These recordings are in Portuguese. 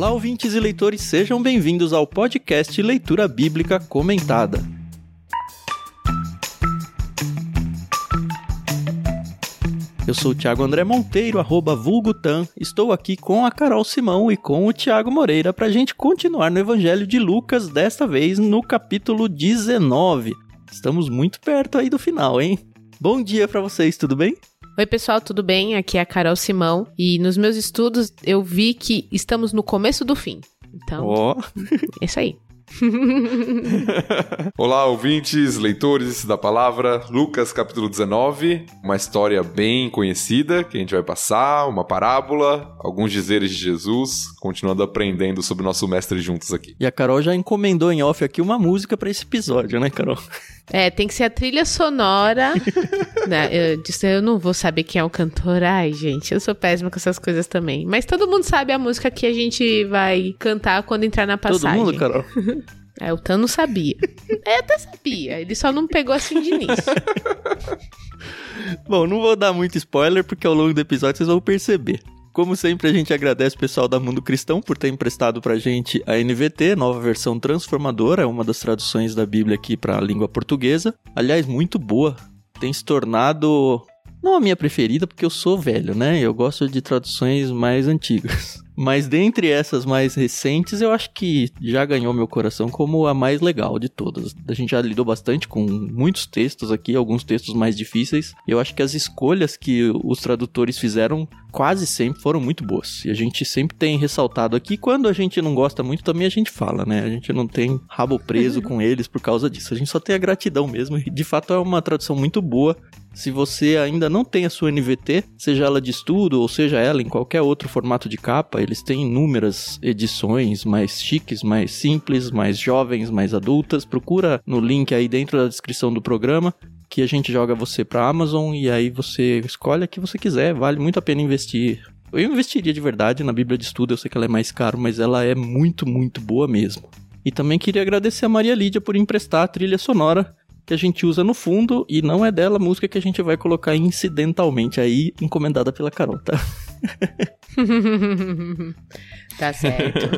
Olá, ouvintes e leitores, sejam bem-vindos ao podcast Leitura Bíblica Comentada. Eu sou o Thiago André Monteiro, arroba vulgutan. Estou aqui com a Carol Simão e com o Thiago Moreira para a gente continuar no Evangelho de Lucas, desta vez no capítulo 19. Estamos muito perto aí do final, hein? Bom dia para vocês, tudo bem? Oi, pessoal, tudo bem? Aqui é a Carol Simão e nos meus estudos eu vi que estamos no começo do fim. Então, oh. é isso aí. Olá, ouvintes, leitores da palavra. Lucas capítulo 19, uma história bem conhecida que a gente vai passar, uma parábola, alguns dizeres de Jesus, continuando aprendendo sobre o nosso mestre juntos aqui. E a Carol já encomendou em off aqui uma música para esse episódio, né, Carol? É, tem que ser a trilha sonora. né? eu disse, eu não vou saber quem é o cantor. Ai, gente, eu sou péssima com essas coisas também. Mas todo mundo sabe a música que a gente vai cantar quando entrar na passagem. Todo mundo, Carol? É, o Tano sabia. É, até sabia, ele só não pegou assim de início. Bom, não vou dar muito spoiler, porque ao longo do episódio vocês vão perceber. Como sempre, a gente agradece o pessoal da Mundo Cristão por ter emprestado pra gente a NVT, nova versão transformadora, é uma das traduções da Bíblia aqui para a língua portuguesa. Aliás, muito boa. Tem se tornado não a minha preferida, porque eu sou velho, né? Eu gosto de traduções mais antigas. Mas dentre essas mais recentes, eu acho que já ganhou meu coração como a mais legal de todas. A gente já lidou bastante com muitos textos aqui, alguns textos mais difíceis. Eu acho que as escolhas que os tradutores fizeram quase sempre foram muito boas. E a gente sempre tem ressaltado aqui, quando a gente não gosta muito, também a gente fala, né? A gente não tem rabo preso com eles por causa disso. A gente só tem a gratidão mesmo. E de fato é uma tradução muito boa. Se você ainda não tem a sua NVT, seja ela de estudo ou seja ela em qualquer outro formato de capa, eles têm inúmeras edições mais chiques, mais simples, mais jovens, mais adultas. Procura no link aí dentro da descrição do programa que a gente joga você para Amazon e aí você escolhe a que você quiser. Vale muito a pena investir. Eu investiria de verdade na Bíblia de Estudo, eu sei que ela é mais caro, mas ela é muito, muito boa mesmo. E também queria agradecer a Maria Lídia por emprestar a trilha sonora que a gente usa no fundo e não é dela a música que a gente vai colocar incidentalmente aí, encomendada pela Carol, tá? tá certo.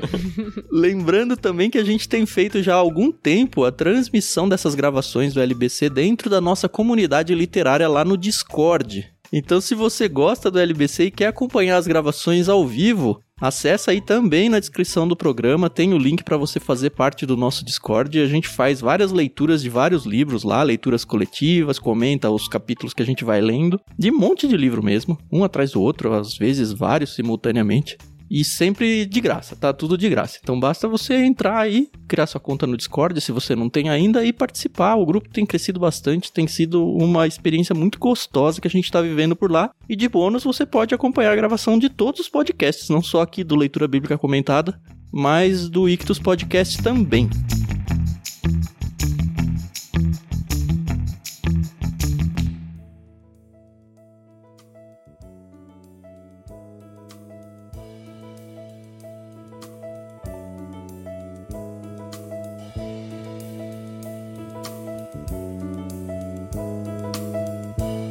Lembrando também que a gente tem feito já há algum tempo a transmissão dessas gravações do LBC dentro da nossa comunidade literária lá no Discord. Então, se você gosta do LBC e quer acompanhar as gravações ao vivo, Acesse aí também na descrição do programa, tem o link para você fazer parte do nosso Discord. A gente faz várias leituras de vários livros lá, leituras coletivas, comenta os capítulos que a gente vai lendo, de um monte de livro mesmo, um atrás do outro, às vezes vários simultaneamente. E sempre de graça, tá? Tudo de graça. Então basta você entrar aí, criar sua conta no Discord, se você não tem ainda, e participar. O grupo tem crescido bastante, tem sido uma experiência muito gostosa que a gente está vivendo por lá. E de bônus, você pode acompanhar a gravação de todos os podcasts, não só aqui do Leitura Bíblica Comentada, mas do Ictus Podcast também.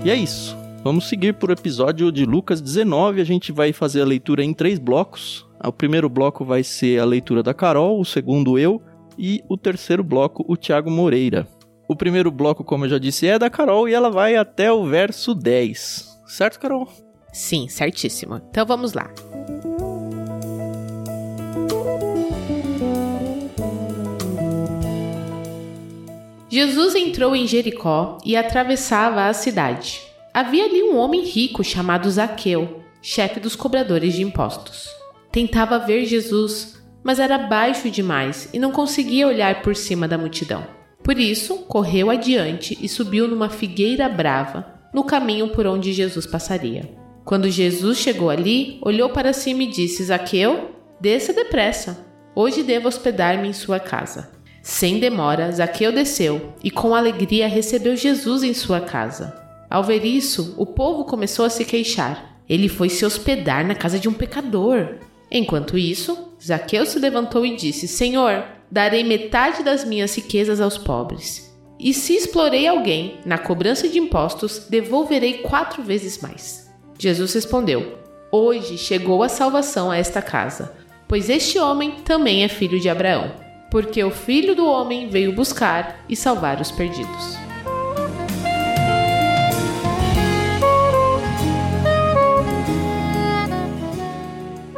E é isso. Vamos seguir por episódio de Lucas 19. A gente vai fazer a leitura em três blocos. O primeiro bloco vai ser a leitura da Carol, o segundo eu e o terceiro bloco o Tiago Moreira. O primeiro bloco, como eu já disse, é da Carol e ela vai até o verso 10. Certo, Carol? Sim, certíssimo. Então vamos lá. Jesus entrou em Jericó e atravessava a cidade. Havia ali um homem rico chamado Zaqueu, chefe dos cobradores de impostos. Tentava ver Jesus, mas era baixo demais e não conseguia olhar por cima da multidão. Por isso, correu adiante e subiu numa figueira brava, no caminho por onde Jesus passaria. Quando Jesus chegou ali, olhou para cima e disse: Zaqueu, desça depressa. Hoje devo hospedar-me em sua casa. Sem demora, Zaqueu desceu e com alegria recebeu Jesus em sua casa. Ao ver isso, o povo começou a se queixar. Ele foi se hospedar na casa de um pecador. Enquanto isso, Zaqueu se levantou e disse: Senhor, darei metade das minhas riquezas aos pobres. E se explorei alguém na cobrança de impostos, devolverei quatro vezes mais. Jesus respondeu: Hoje chegou a salvação a esta casa pois este homem também é filho de Abraão, porque o filho do homem veio buscar e salvar os perdidos.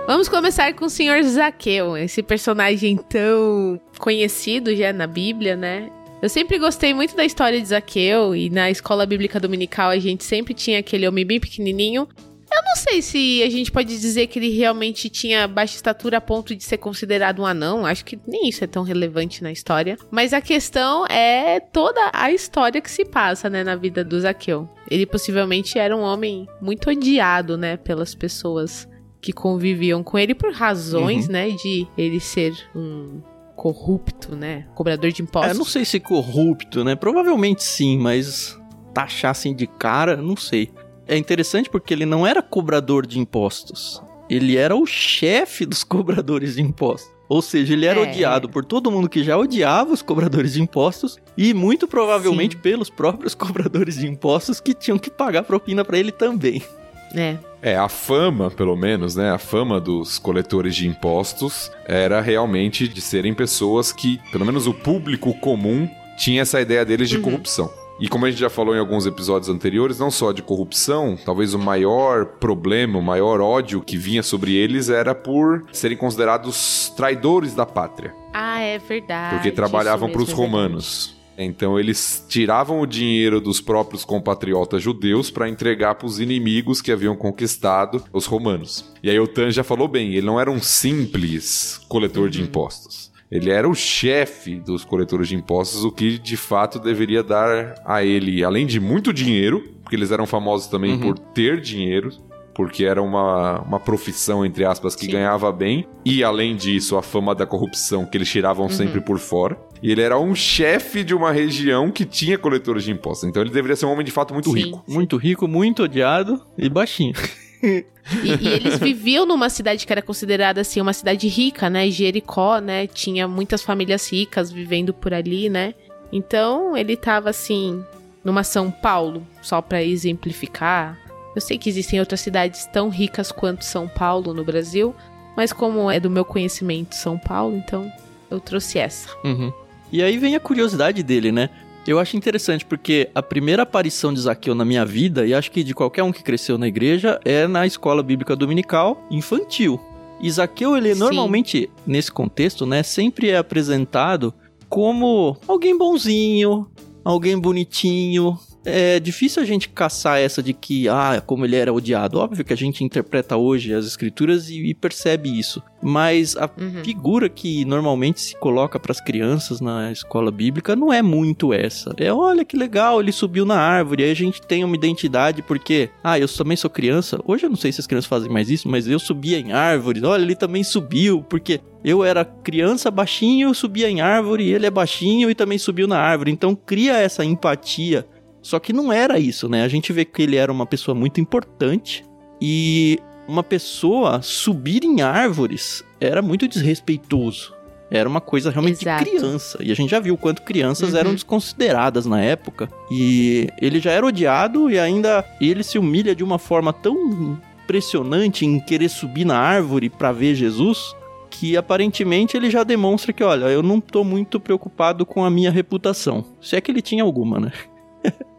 Vamos começar com o senhor Zaqueu, esse personagem tão conhecido já na Bíblia, né? Eu sempre gostei muito da história de Zaqueu e na escola bíblica dominical a gente sempre tinha aquele homem bem pequenininho. Eu não sei se a gente pode dizer que ele realmente tinha baixa estatura a ponto de ser considerado um anão. Acho que nem isso é tão relevante na história. Mas a questão é toda a história que se passa, né, na vida do Zaqueu. Ele possivelmente era um homem muito odiado, né, pelas pessoas que conviviam com ele por razões, uhum. né, de ele ser um corrupto, né? Cobrador de impostos. É, não sei se corrupto, né? Provavelmente sim, mas taxar assim de cara, não sei. É interessante porque ele não era cobrador de impostos. Ele era o chefe dos cobradores de impostos. Ou seja, ele era é. odiado por todo mundo que já odiava os cobradores de impostos e muito provavelmente Sim. pelos próprios cobradores de impostos que tinham que pagar propina para ele também. É. É, a fama, pelo menos, né? A fama dos coletores de impostos era realmente de serem pessoas que, pelo menos o público comum, tinha essa ideia deles de uhum. corrupção. E como a gente já falou em alguns episódios anteriores, não só de corrupção, talvez o maior problema, o maior ódio que vinha sobre eles era por serem considerados traidores da pátria. Ah, é verdade. Porque trabalhavam para os é romanos. Então eles tiravam o dinheiro dos próprios compatriotas judeus para entregar para os inimigos que haviam conquistado os romanos. E aí o Tan já falou bem, ele não era um simples coletor uhum. de impostos. Ele era o chefe dos coletores de impostos, o que de fato deveria dar a ele, além de muito dinheiro, porque eles eram famosos também uhum. por ter dinheiro, porque era uma, uma profissão, entre aspas, que Sim. ganhava bem. E além disso, a fama da corrupção que eles tiravam uhum. sempre por fora. E ele era um chefe de uma região que tinha coletores de impostos. Então ele deveria ser um homem de fato muito Sim. rico. Muito rico, muito odiado e baixinho. E, e, eles viviam numa cidade que era considerada assim uma cidade rica, né? Jericó, né? Tinha muitas famílias ricas vivendo por ali, né? Então ele tava assim numa São Paulo, só para exemplificar, eu sei que existem outras cidades tão ricas quanto São Paulo no Brasil, mas como é do meu conhecimento São Paulo, então eu trouxe essa. Uhum. E aí vem a curiosidade dele, né? Eu acho interessante porque a primeira aparição de Zaqueu na minha vida, e acho que de qualquer um que cresceu na igreja, é na escola bíblica dominical infantil. E Zaqueu, ele Sim. normalmente, nesse contexto, né, sempre é apresentado como alguém bonzinho, alguém bonitinho, é difícil a gente caçar essa de que, ah, como ele era odiado. Óbvio que a gente interpreta hoje as escrituras e, e percebe isso. Mas a uhum. figura que normalmente se coloca para as crianças na escola bíblica não é muito essa. É, olha que legal, ele subiu na árvore. Aí a gente tem uma identidade porque, ah, eu também sou criança. Hoje eu não sei se as crianças fazem mais isso, mas eu subia em árvores. Olha, ele também subiu, porque eu era criança baixinho, subia em árvore, ele é baixinho e também subiu na árvore. Então cria essa empatia só que não era isso, né? A gente vê que ele era uma pessoa muito importante e uma pessoa subir em árvores era muito desrespeitoso. Era uma coisa realmente Exato. de criança. E a gente já viu quanto crianças uhum. eram desconsideradas na época. E ele já era odiado e ainda ele se humilha de uma forma tão impressionante em querer subir na árvore para ver Jesus, que aparentemente ele já demonstra que, olha, eu não tô muito preocupado com a minha reputação. Se é que ele tinha alguma, né?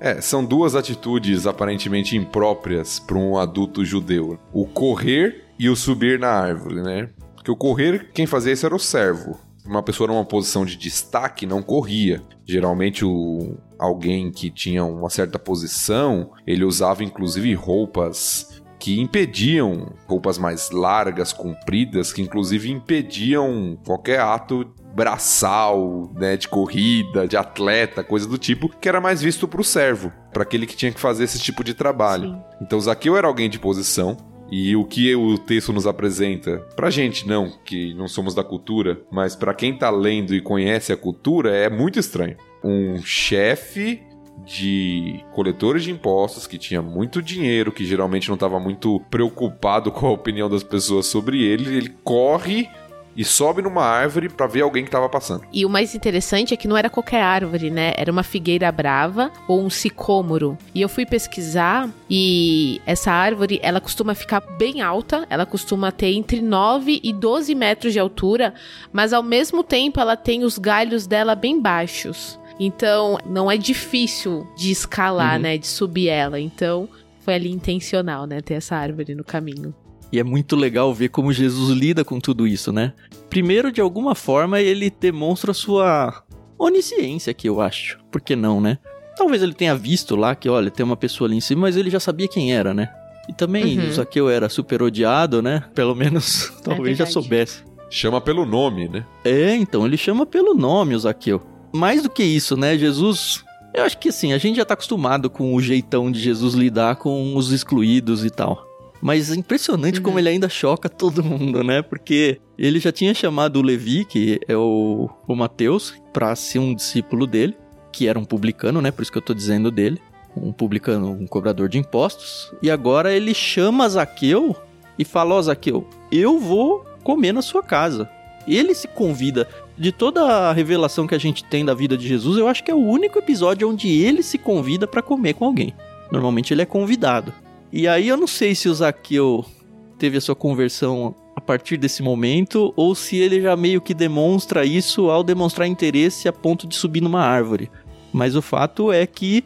É, são duas atitudes aparentemente impróprias para um adulto judeu: o correr e o subir na árvore, né? Porque o correr, quem fazia isso era o servo. Uma pessoa numa posição de destaque não corria. Geralmente o alguém que tinha uma certa posição, ele usava inclusive roupas que impediam roupas mais largas, compridas, que inclusive impediam qualquer ato braçal, né, de corrida, de atleta, coisa do tipo, que era mais visto pro servo, para aquele que tinha que fazer esse tipo de trabalho. Sim. Então Zaqueu era alguém de posição, e o que o texto nos apresenta, pra gente não, que não somos da cultura, mas para quem tá lendo e conhece a cultura, é muito estranho. Um chefe de coletores de impostos que tinha muito dinheiro, que geralmente não estava muito preocupado com a opinião das pessoas sobre ele, ele corre e sobe numa árvore para ver alguém que tava passando. E o mais interessante é que não era qualquer árvore, né? Era uma figueira brava ou um sicômoro. E eu fui pesquisar e essa árvore, ela costuma ficar bem alta, ela costuma ter entre 9 e 12 metros de altura, mas ao mesmo tempo ela tem os galhos dela bem baixos. Então, não é difícil de escalar, uhum. né, de subir ela. Então, foi ali intencional, né, ter essa árvore no caminho. E é muito legal ver como Jesus lida com tudo isso, né? Primeiro, de alguma forma, ele demonstra sua onisciência, que eu acho. Por que não, né? Talvez ele tenha visto lá que, olha, tem uma pessoa ali em cima, mas ele já sabia quem era, né? E também uhum. o Zaqueu era super odiado, né? Pelo menos, é talvez já soubesse. Chama pelo nome, né? É, então, ele chama pelo nome o Zaqueu. Mais do que isso, né? Jesus. Eu acho que assim, a gente já tá acostumado com o jeitão de Jesus lidar com os excluídos e tal. Mas é impressionante uhum. como ele ainda choca todo mundo, né? Porque ele já tinha chamado o Levi, que é o, o Mateus, para ser um discípulo dele, que era um publicano, né? Por isso que eu tô dizendo dele. Um publicano, um cobrador de impostos. E agora ele chama Zaqueu e fala: Ó, oh, Zaqueu, eu vou comer na sua casa. Ele se convida. De toda a revelação que a gente tem da vida de Jesus, eu acho que é o único episódio onde ele se convida para comer com alguém. Normalmente ele é convidado. E aí eu não sei se o Zaqueu teve a sua conversão a partir desse momento ou se ele já meio que demonstra isso ao demonstrar interesse a ponto de subir numa árvore. Mas o fato é que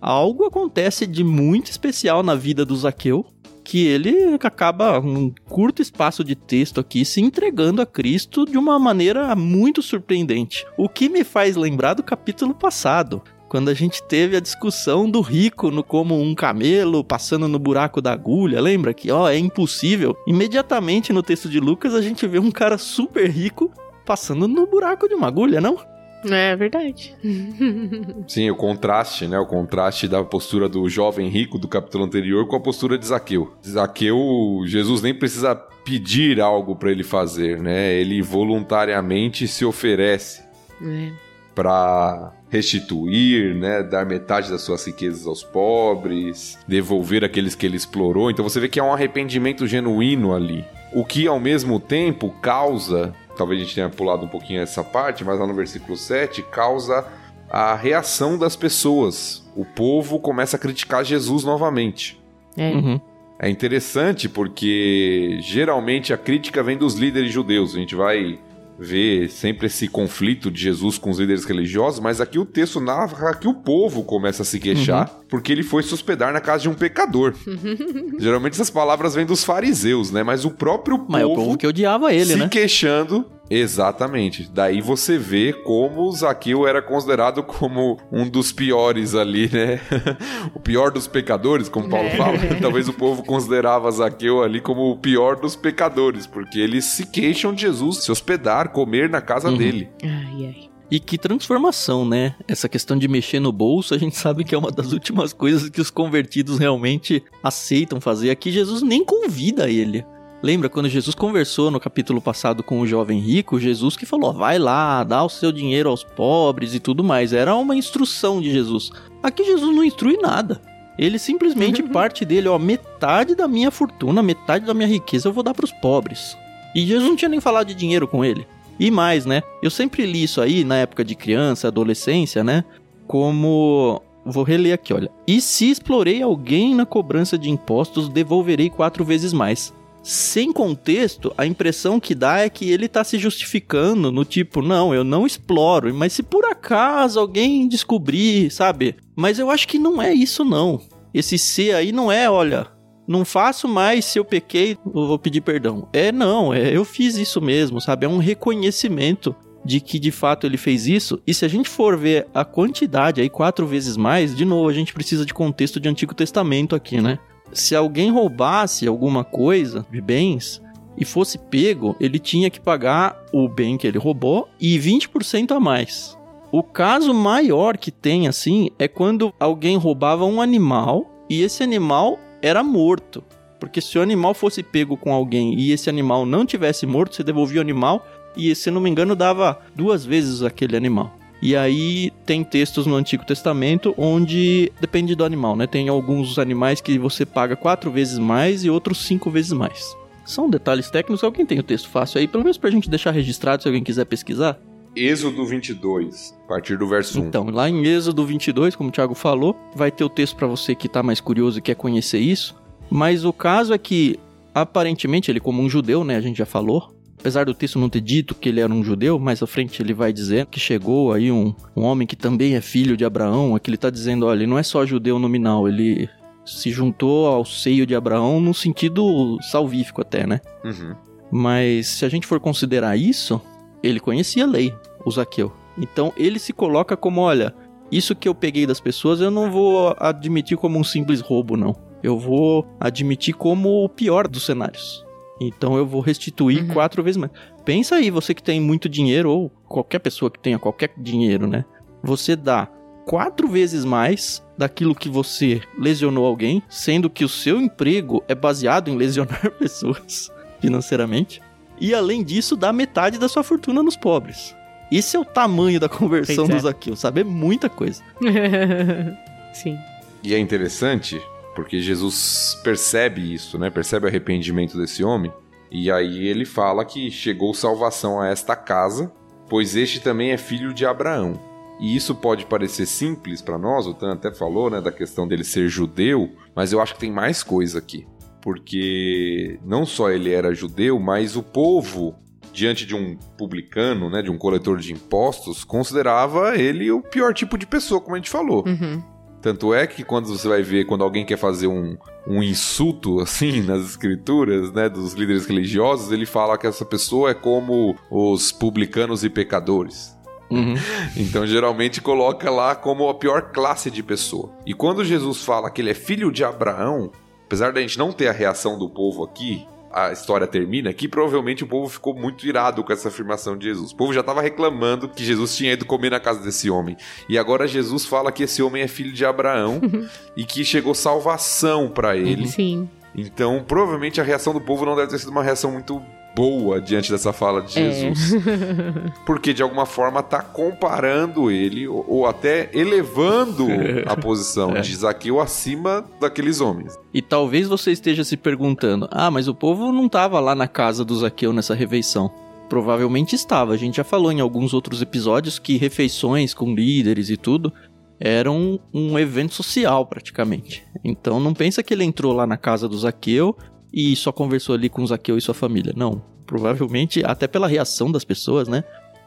algo acontece de muito especial na vida do Zaqueu que ele acaba, num curto espaço de texto aqui, se entregando a Cristo de uma maneira muito surpreendente. O que me faz lembrar do capítulo passado, quando a gente teve a discussão do rico no como um camelo passando no buraco da agulha, lembra que ó, é impossível? Imediatamente no texto de Lucas a gente vê um cara super rico passando no buraco de uma agulha, não? É verdade. Sim, o contraste, né? O contraste da postura do jovem rico do capítulo anterior com a postura de Zaqueu. Zaqueu, Jesus nem precisa pedir algo para ele fazer, né? Ele voluntariamente se oferece. É para restituir, né, dar metade das suas riquezas aos pobres, devolver aqueles que ele explorou. Então você vê que há um arrependimento genuíno ali. O que ao mesmo tempo causa, talvez a gente tenha pulado um pouquinho essa parte, mas lá no versículo 7, causa a reação das pessoas. O povo começa a criticar Jesus novamente. É. Uhum. É interessante porque geralmente a crítica vem dos líderes judeus. A gente vai vê sempre esse conflito de Jesus com os líderes religiosos, mas aqui o texto narra que o povo começa a se queixar uhum. porque ele foi se hospedar na casa de um pecador. Geralmente essas palavras vêm dos fariseus, né? Mas o próprio povo. Mas é o povo que odiava ele, se né? Se queixando Exatamente. Daí você vê como Zaqueu era considerado como um dos piores ali, né? o pior dos pecadores, como Paulo é. fala. Talvez o povo considerava Zaqueu ali como o pior dos pecadores, porque eles se queixam de Jesus se hospedar, comer na casa uhum. dele. Ai, ai. E que transformação, né? Essa questão de mexer no bolso, a gente sabe que é uma das últimas coisas que os convertidos realmente aceitam fazer. Aqui Jesus nem convida ele. Lembra quando Jesus conversou no capítulo passado com o jovem rico, Jesus que falou: vai lá, dá o seu dinheiro aos pobres e tudo mais. Era uma instrução de Jesus. Aqui Jesus não instrui nada. Ele simplesmente parte dele, ó, metade da minha fortuna, metade da minha riqueza eu vou dar para os pobres. E Jesus não tinha nem falado de dinheiro com ele. E mais, né? Eu sempre li isso aí na época de criança, adolescência, né? Como Vou reler aqui, olha. E se explorei alguém na cobrança de impostos, devolverei quatro vezes mais sem contexto, a impressão que dá é que ele tá se justificando no tipo, não, eu não exploro, mas se por acaso alguém descobrir, sabe? Mas eu acho que não é isso não. Esse ser aí não é, olha, não faço mais se eu pequei, eu vou pedir perdão. É não, é eu fiz isso mesmo, sabe? É um reconhecimento de que de fato ele fez isso. E se a gente for ver a quantidade aí quatro vezes mais, de novo a gente precisa de contexto de Antigo Testamento aqui, né? Se alguém roubasse alguma coisa de bens e fosse pego, ele tinha que pagar o bem que ele roubou e 20% a mais. O caso maior que tem assim é quando alguém roubava um animal e esse animal era morto. Porque se o animal fosse pego com alguém e esse animal não tivesse morto, você devolvia o animal e, se não me engano, dava duas vezes aquele animal. E aí tem textos no Antigo Testamento onde depende do animal, né? Tem alguns animais que você paga quatro vezes mais e outros cinco vezes mais. São detalhes técnicos. Alguém tem o texto fácil aí, pelo menos pra gente deixar registrado se alguém quiser pesquisar? Êxodo 22, a partir do verso 1. Então, lá em Êxodo 22, como o Thiago falou, vai ter o texto para você que tá mais curioso e quer conhecer isso. Mas o caso é que, aparentemente, ele como um judeu, né, a gente já falou, apesar do texto não ter dito que ele era um judeu, mais à frente ele vai dizer que chegou aí um, um homem que também é filho de Abraão, aqui ele tá dizendo, olha, ele não é só judeu nominal, ele se juntou ao seio de Abraão no sentido salvífico até, né? Uhum. Mas se a gente for considerar isso, ele conhecia a lei, o Zaqueu. Então ele se coloca como, olha, isso que eu peguei das pessoas eu não vou admitir como um simples roubo, não. Eu vou admitir como o pior dos cenários. Então eu vou restituir Uhum. quatro vezes mais. Pensa aí, você que tem muito dinheiro, ou qualquer pessoa que tenha qualquer dinheiro, né? Você dá quatro vezes mais daquilo que você lesionou alguém, sendo que o seu emprego é baseado em lesionar pessoas financeiramente. E além disso, dá metade da sua fortuna nos pobres. Esse é o tamanho da conversão Pois é. do Zaqueu, sabe? É muita coisa. Sim. E é interessante porque Jesus percebe isso, né? Percebe o arrependimento desse homem. E aí ele fala que chegou salvação a esta casa, pois este também é filho de Abraão. E isso pode parecer simples para nós, o Tan até falou, né, da questão dele ser judeu, mas eu acho que tem mais coisa aqui. Porque não só ele era judeu, mas o povo, diante de um publicano, né, de um coletor de impostos, considerava ele o pior tipo de pessoa, como a gente falou. Uhum. Tanto é que quando você vai ver, quando alguém quer fazer um, um insulto, assim, nas escrituras, né, dos líderes religiosos, ele fala que essa pessoa é como os publicanos e pecadores. Uhum. Então, geralmente, coloca lá como a pior classe de pessoa. E quando Jesus fala que ele é filho de Abraão, apesar da gente não ter a reação do povo aqui, a história termina que provavelmente o povo ficou muito irado com essa afirmação de Jesus. O povo já estava reclamando que Jesus tinha ido comer na casa desse homem. E agora Jesus fala que esse homem é filho de Abraão e que chegou salvação para ele. Sim. Então, provavelmente a reação do povo não deve ter sido uma reação muito boa diante dessa fala de É. Jesus. Porque de alguma forma tá comparando ele ou, ou até elevando a posição de Zaqueu acima daqueles homens. E talvez você esteja se perguntando: ah, mas o povo não estava lá na casa do Zaqueu nessa refeição. Provavelmente estava. A gente já falou em alguns outros episódios que refeições com líderes e tudo eram um evento social praticamente. Então não pensa que ele entrou lá na casa do Zaqueu e só conversou ali com o Zaqueu e sua família. Não. Provavelmente, até pela reação das pessoas, né?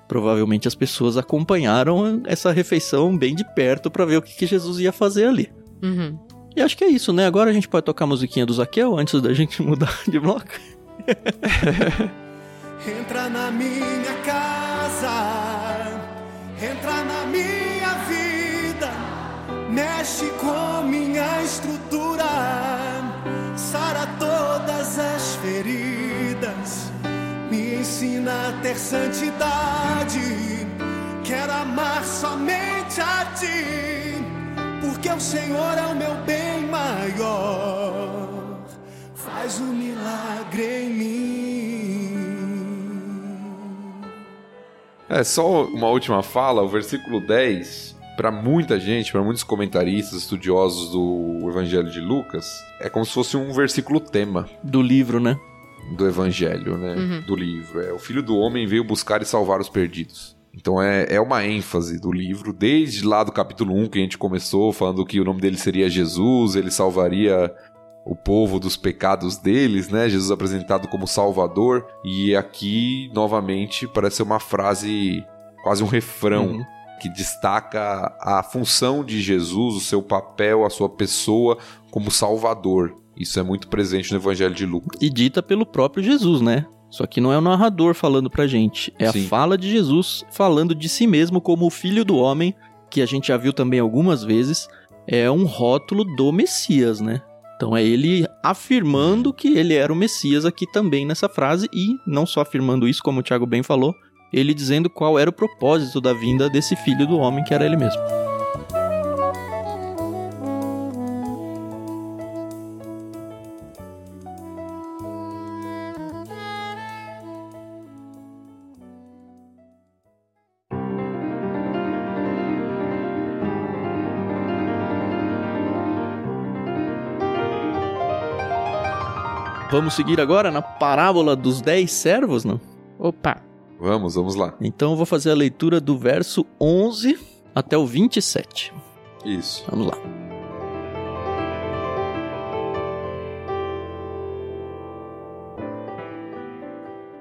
Provavelmente as pessoas acompanharam essa refeição bem de perto para ver o que, que Jesus ia fazer ali. Uhum. E acho que é isso, né? Agora a gente pode tocar a musiquinha do Zaqueu antes da gente mudar de bloco. Entra na minha casa, entra na minha vida, mexe com minha estrutura, sara feridas, me ensina a ter santidade. Quero amar somente a ti, porque o Senhor é o meu bem maior. Faz um milagre em mim. É só uma última fala, o versículo 10, para muita gente, para muitos comentaristas, estudiosos do Evangelho de Lucas, é como se fosse um versículo tema Do livro, né? do Evangelho, né? Do livro. É o Filho do Homem veio buscar e salvar os perdidos. Então é, é uma ênfase do livro, desde lá do capítulo 1 que a gente começou, falando que o nome dele seria Jesus, ele salvaria o povo dos pecados deles, né? Jesus apresentado como Salvador. E aqui, novamente, parece ser uma frase, quase um refrão, Uhum. Que destaca a função de Jesus, o seu papel, a sua pessoa como Salvador. Isso é muito presente no Evangelho de Lucas. E dita pelo próprio Jesus, né? Só que não é o narrador falando pra gente. É Sim. a fala de Jesus falando de si mesmo como o filho do homem, que a gente já viu também algumas vezes. É um rótulo do Messias, né? Então é ele afirmando que ele era o Messias aqui também nessa frase e não só afirmando isso, como o Thiago bem falou, ele dizendo qual era o propósito da vinda desse filho do homem que era ele mesmo. Vamos seguir agora na parábola dos dez servos, não? Opa, Vamos, vamos lá. Então eu vou fazer a leitura do verso 11 até o 27. Isso. Vamos lá.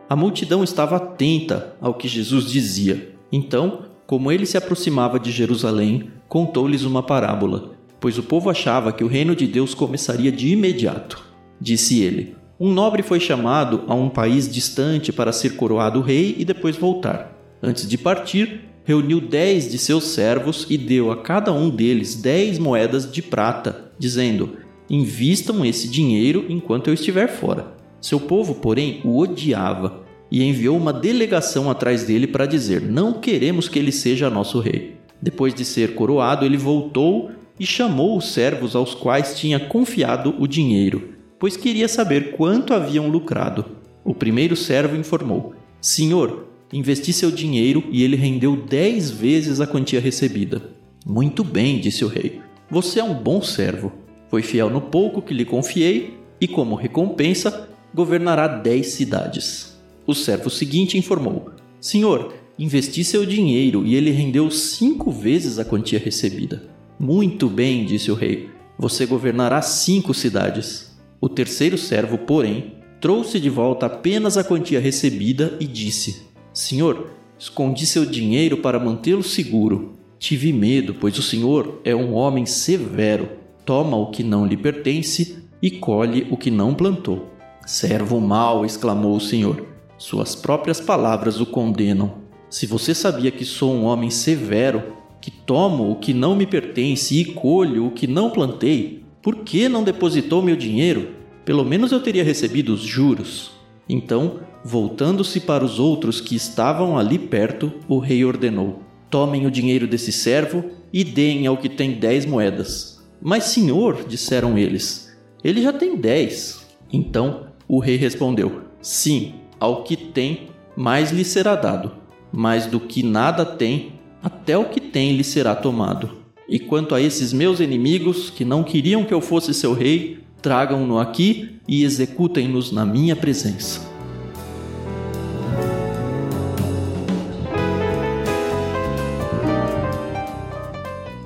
A multidão estava atenta ao que Jesus dizia. Então, como ele se aproximava de Jerusalém, contou-lhes uma parábola, pois o povo achava que o reino de Deus começaria de imediato. Disse ele: Um nobre foi chamado a um país distante para ser coroado rei e depois voltar. Antes de partir, reuniu dez de seus servos e deu a cada um deles dez moedas de prata, dizendo: Invistam esse dinheiro enquanto eu estiver fora. Seu povo, porém, o odiava e enviou uma delegação atrás dele para dizer: Não queremos que ele seja nosso rei. Depois de ser coroado, ele voltou e chamou os servos aos quais tinha confiado o dinheiro, pois queria saber quanto haviam lucrado. O primeiro servo informou: Senhor, investi seu dinheiro e ele rendeu dez vezes a quantia recebida. Muito bem, disse o rei. Você é um bom servo. Foi fiel no pouco que lhe confiei e, como recompensa, governará dez cidades. O servo seguinte informou: Senhor, investi seu dinheiro e ele rendeu cinco vezes a quantia recebida. Muito bem, disse o rei. Você governará cinco cidades. O terceiro servo, porém, trouxe de volta apenas a quantia recebida e disse: Senhor, escondi seu dinheiro para mantê-lo seguro. Tive medo, pois o senhor é um homem severo. Toma o que não lhe pertence e colhe o que não plantou. Servo mau, exclamou o senhor. Suas próprias palavras o condenam. Se você sabia que sou um homem severo, que tomo o que não me pertence e colho o que não plantei, por que não depositou meu dinheiro? Pelo menos eu teria recebido os juros. Então, voltando-se para os outros que estavam ali perto, o rei ordenou: Tomem o dinheiro desse servo e deem ao que tem dez moedas. Mas, senhor, disseram eles, ele já tem dez. Então o rei respondeu: Sim, ao que tem, mais lhe será dado. Mas do que nada tem, até o que tem lhe será tomado. E quanto a esses meus inimigos, que não queriam que eu fosse seu rei, tragam-no aqui e executem-nos na minha presença.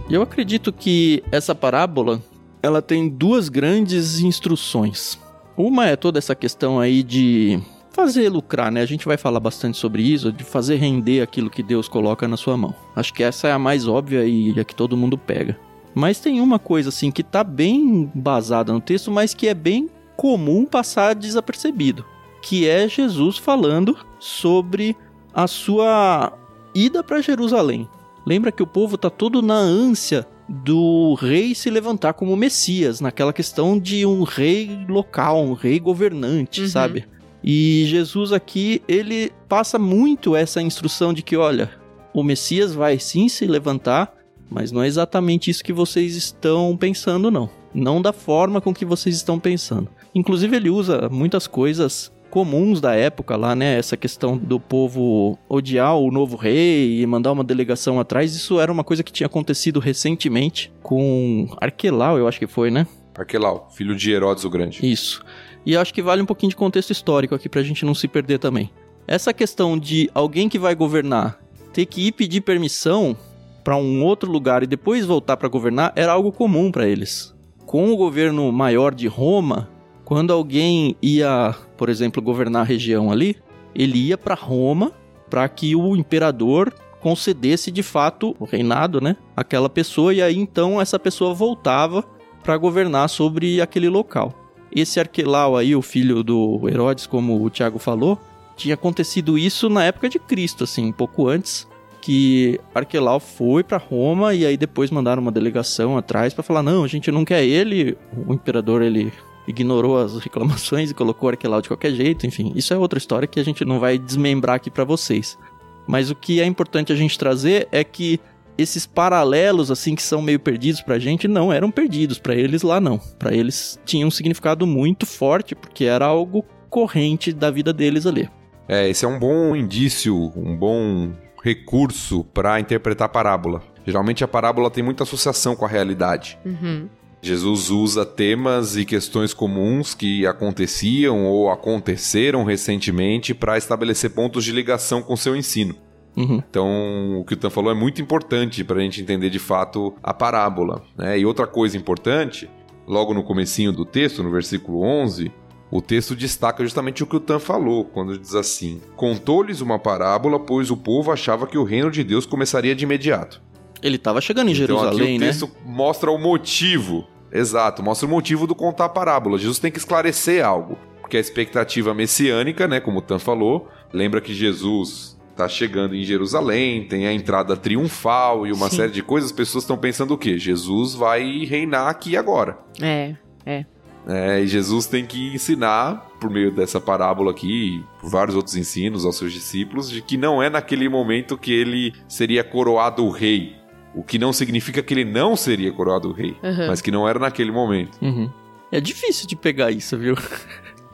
Eu acredito que essa parábola ela tem duas grandes instruções. Uma é toda essa questão aí de fazer lucrar, né? A gente vai falar bastante sobre isso, de fazer render aquilo que Deus coloca na sua mão. Acho que essa é a mais óbvia e a que todo mundo pega. Mas tem uma coisa assim que tá bem basada no texto, mas que é bem comum passar desapercebido, que é Jesus falando sobre a sua ida para Jerusalém. Lembra que o povo tá todo na ânsia do rei se levantar como Messias, naquela questão de um rei local, um rei governante, uhum. sabe? E Jesus aqui, ele passa muito essa instrução de que, olha, o Messias vai sim se levantar, mas não é exatamente isso que vocês estão pensando, não. Não da forma com que vocês estão pensando. Inclusive, ele usa muitas coisas comuns da época lá, né? Essa questão do povo odiar o novo rei e mandar uma delegação atrás, isso era uma coisa que tinha acontecido recentemente com Arquelau, eu acho que foi, né? Arquelau, filho de Herodes o Grande. Isso. E acho que vale um pouquinho de contexto histórico aqui pra gente não se perder também. Essa questão de alguém que vai governar ter que ir pedir permissão para um outro lugar e depois voltar para governar era algo comum para eles. Com o governo maior de Roma, quando alguém ia, por exemplo, governar a região ali, ele ia para Roma para que o imperador concedesse de fato o reinado, né? Aquela pessoa e aí então essa pessoa voltava para governar sobre aquele local. Esse Arquelau aí, o filho do Herodes, como o Tiago falou, tinha acontecido isso na época de Cristo, assim, um pouco antes, que Arquelau foi para Roma e aí depois mandaram uma delegação atrás para falar: "Não, a gente não quer ele". O imperador ele ignorou as reclamações e colocou Arquelau de qualquer jeito, enfim, isso é outra história que a gente não vai desmembrar aqui para vocês. Mas o que é importante a gente trazer é que esses paralelos assim que são meio perdidos pra gente não eram perdidos para eles lá não. Para eles tinha um significado muito forte porque era algo corrente da vida deles ali. É, esse é um bom indício, um bom recurso para interpretar a parábola. Geralmente a parábola tem muita associação com a realidade. Uhum. Jesus usa temas e questões comuns que aconteciam ou aconteceram recentemente para estabelecer pontos de ligação com seu ensino. Uhum. Então, o que o Tan falou é muito importante para a gente entender de fato a parábola. Né? E outra coisa importante, logo no comecinho do texto, no versículo 11, o texto destaca justamente o que o Tan falou, quando diz assim: Contou-lhes uma parábola, pois o povo achava que o reino de Deus começaria de imediato. Ele estava chegando em Jerusalém, então, aqui o né? texto mostra o motivo. Exato, mostra o motivo do contar a parábola. Jesus tem que esclarecer algo. Porque a expectativa messiânica, né, como o Tan falou, lembra que Jesus está chegando em Jerusalém, tem a entrada triunfal e uma Sim. série de coisas. As pessoas estão pensando o quê? Jesus vai reinar aqui agora. É, é. É, e Jesus tem que ensinar, por meio dessa parábola aqui, por vários outros ensinos aos seus discípulos, de que não é naquele momento que ele seria coroado rei. O que não significa que ele não seria coroado rei, Uhum. mas que não era naquele momento. Uhum. É difícil de pegar isso, viu?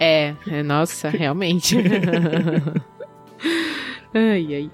É, é, nossa, realmente. ai, ai.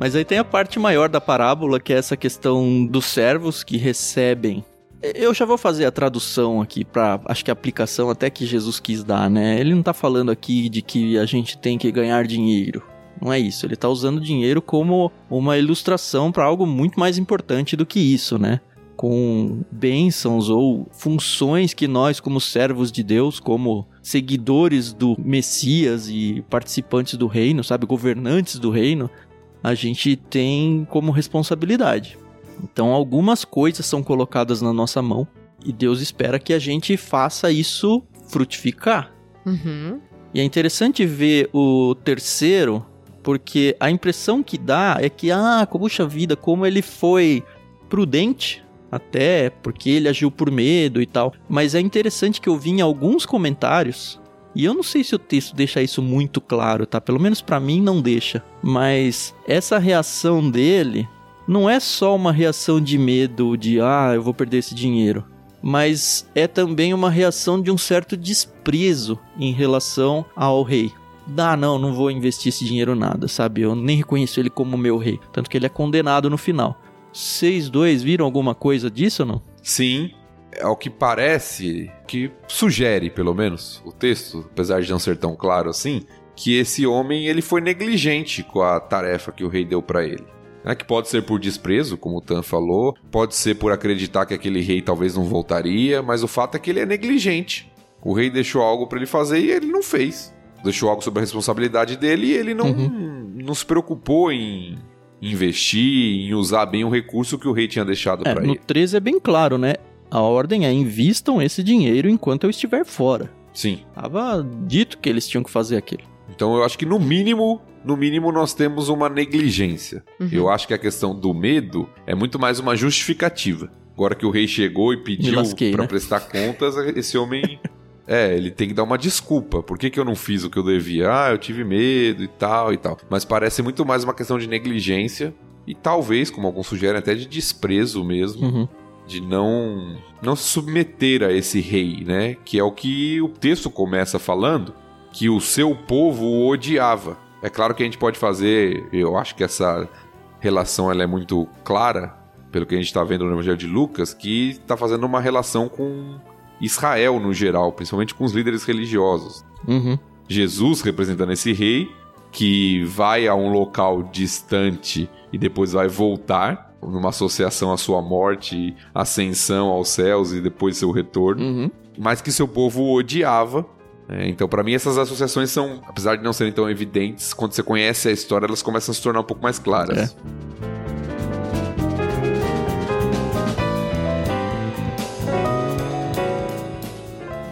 Mas aí tem a parte maior da parábola, que é essa questão dos servos que recebem. Eu já vou fazer a tradução aqui para, acho que a aplicação até que Jesus quis dar, né? Ele não tá falando aqui de que a gente tem que ganhar dinheiro. Não é isso, ele tá usando dinheiro como uma ilustração para algo muito mais importante do que isso, né? Com bênçãos ou funções que nós, como servos de Deus, como seguidores do Messias e participantes do reino, sabe, governantes do reino, a gente tem como responsabilidade. Então, algumas coisas são colocadas na nossa mão e Deus espera que a gente faça isso frutificar. Uhum. E é interessante ver o terceiro, porque a impressão que dá é que, ah, puxa vida, como ele foi prudente, até porque ele agiu por medo e tal. Mas é interessante que eu vi em alguns comentários, e eu não sei se o texto deixa isso muito claro, tá? Pelo menos pra mim não deixa. Mas essa reação dele não é só uma reação de medo, de ah, eu vou perder esse dinheiro. Mas é também uma reação de um certo desprezo em relação ao rei. Ah, não, não vou investir esse dinheiro nada, sabe? Eu nem reconheço ele como meu rei. Tanto que ele é condenado no final. Vocês dois viram alguma coisa disso ou não? Sim, é o que parece, que sugere, pelo menos, o texto, apesar de não ser tão claro assim, que esse homem ele foi negligente com a tarefa que o rei deu para ele. Né, que pode ser por desprezo, como o Tan falou, pode ser por acreditar que aquele rei talvez não voltaria, mas o fato é que ele é negligente. O rei deixou algo para ele fazer e ele não fez. Deixou algo sobre a responsabilidade dele e ele não, não se preocupou em investir, em usar bem o recurso que o rei tinha deixado É, para no ele. 13 é bem claro, né? A ordem é invistam esse dinheiro enquanto eu estiver fora. Sim. Tava dito que eles tinham que fazer aquilo. Então eu acho que no mínimo, no mínimo nós temos uma negligência. Uhum. Eu acho que a questão do medo é muito mais uma justificativa. Agora que o rei chegou e pediu para né? prestar contas, esse homem é, ele tem que dar uma desculpa. Por que, que eu não fiz o que eu devia? Ah, eu tive medo e tal e tal. Mas parece muito mais uma questão de negligência e talvez, como alguns sugerem, até de desprezo mesmo Uhum. de não não se submeter a esse rei, né? Que é o que o texto começa falando, que o seu povo o odiava. É claro que a gente pode fazer, eu acho que essa relação ela é muito clara, pelo que a gente está vendo no Evangelho de Lucas, que está fazendo uma relação com Israel no geral, principalmente com os líderes religiosos. Uhum. Jesus representando esse rei que vai a um local distante e depois vai voltar numa associação à sua morte, ascensão aos céus e depois seu retorno, Uhum. mas que seu povo odiava. né? então, para mim, essas associações são, apesar de não serem tão evidentes, quando você conhece a história, elas começam a se tornar um pouco mais claras.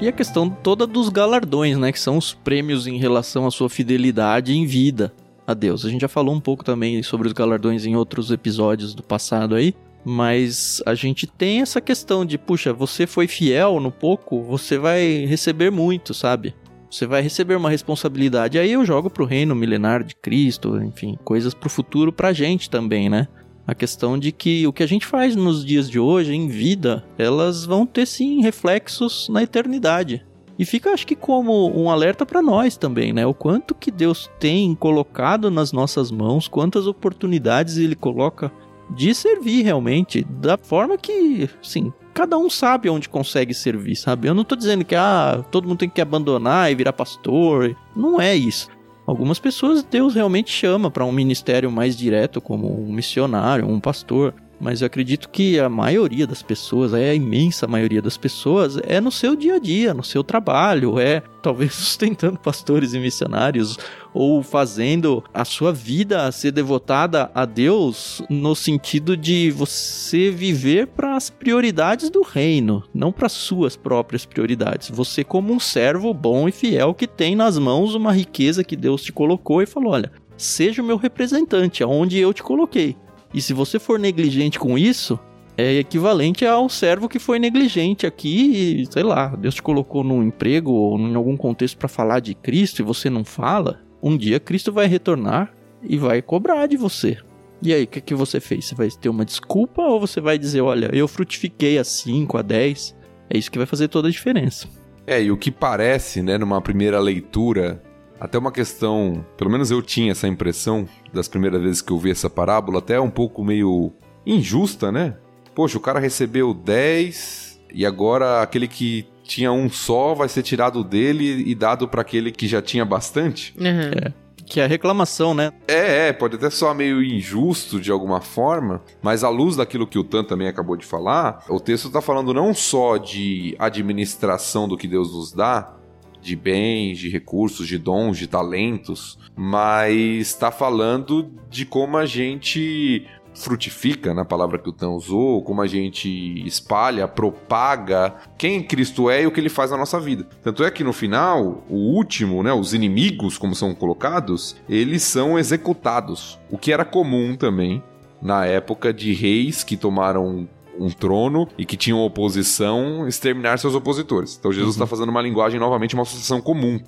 E a questão toda dos galardões, né? Que são os prêmios em relação à sua fidelidade em vida a Deus. A gente já falou um pouco também sobre os galardões em outros episódios do passado aí. Mas a gente tem essa questão de, puxa, você foi fiel no pouco, você vai receber muito, sabe? Você vai receber uma responsabilidade. Aí eu jogo pro reino milenar de Cristo, enfim, coisas pro futuro pra gente também, né? A questão de que o que a gente faz nos dias de hoje, em vida, elas vão ter sim reflexos na eternidade. E fica, acho que, como um alerta para nós também, né? O quanto que Deus tem colocado nas nossas mãos, quantas oportunidades Ele coloca de servir realmente, da forma que, sim, cada um sabe onde consegue servir, sabe? Eu não tô dizendo que ah, todo mundo tem que abandonar e virar pastor. Não é isso. Algumas pessoas Deus realmente chama para um ministério mais direto, como um missionário, um pastor. Mas eu acredito que a maioria das pessoas, é a imensa maioria das pessoas, é no seu dia a dia, no seu trabalho, é talvez sustentando pastores e missionários, ou fazendo a sua vida ser devotada a Deus no sentido de você viver para as prioridades do reino, não para suas próprias prioridades. Você, como um servo bom e fiel que tem nas mãos uma riqueza que Deus te colocou e falou: olha, seja o meu representante, aonde eu te coloquei. E se você for negligente com isso, é equivalente ao servo que foi negligente aqui e, sei lá, Deus te colocou num emprego ou em algum contexto para falar de Cristo e você não fala. Um dia Cristo vai retornar e vai cobrar de você. E aí, o que, que você fez? Você vai ter uma desculpa ou você vai dizer, olha, eu frutifiquei a 5, a 10? É isso que vai fazer toda a diferença. É, e o que parece, né, numa primeira leitura, até uma questão, pelo menos eu tinha essa impressão das primeiras vezes que eu vi essa parábola, até um pouco meio injusta, né? Poxa, o cara recebeu 10 e agora aquele que tinha um só vai ser tirado dele e dado para aquele que já tinha bastante. Uhum. É. Que é a reclamação, né? É, é, pode até soar meio injusto de alguma forma, mas à luz daquilo que o Tan também acabou de falar, o texto está falando não só de administração do que Deus nos dá, de bens, de recursos, de dons, de talentos, mas está falando de como a gente frutifica, na palavra que o Tan usou, como a gente espalha, propaga quem Cristo é e o que ele faz na nossa vida. Tanto é que no final, o último, né, os inimigos, como são colocados, eles são executados, o que era comum também na época de reis que tomaram um trono e que tinham oposição exterminar seus opositores. Então Jesus está fazendo uma linguagem novamente, uma associação comum.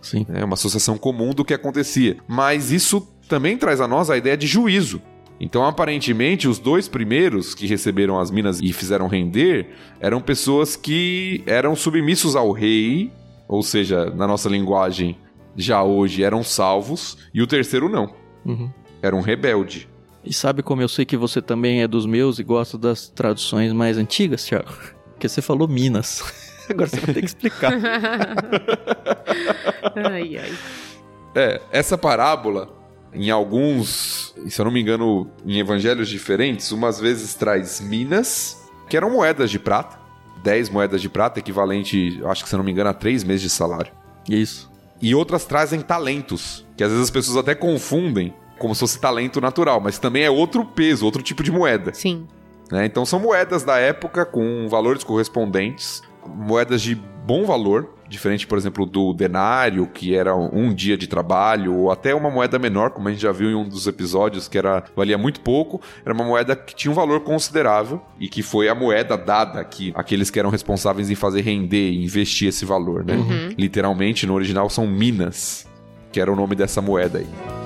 Sim. É uma associação comum do que acontecia. Mas isso também traz a nós a ideia de juízo. Então, aparentemente, os dois primeiros que receberam as minas e fizeram render eram pessoas que eram submissos ao rei, ou seja, na nossa linguagem, já hoje eram salvos, e o terceiro não. Uhum. Era um rebelde. E sabe como eu sei que você também é dos meus e gosta das traduções mais antigas, Thiago? Porque você falou Minas. Agora você vai ter que explicar. ai, ai. É, essa parábola, em alguns, se eu não me engano, em evangelhos diferentes, umas vezes traz minas, que eram moedas de prata, 10 moedas de prata, equivalente, acho que se eu não me engano, a 3 meses de salário. Isso. E outras trazem talentos, que às vezes as pessoas até confundem como se fosse talento natural, mas também é outro peso, outro tipo de moeda. Sim. né? Então são moedas da época com valores correspondentes, moedas de bom valor, diferente, por exemplo, do denário, que era um dia de trabalho, ou até uma moeda menor, como a gente já viu em um dos episódios, que era valia muito pouco, era uma moeda que tinha um valor considerável e que foi a moeda dada aqui aqueles que eram responsáveis em fazer render e investir esse valor, né? Literalmente no original são minas, que era o nome dessa moeda aí.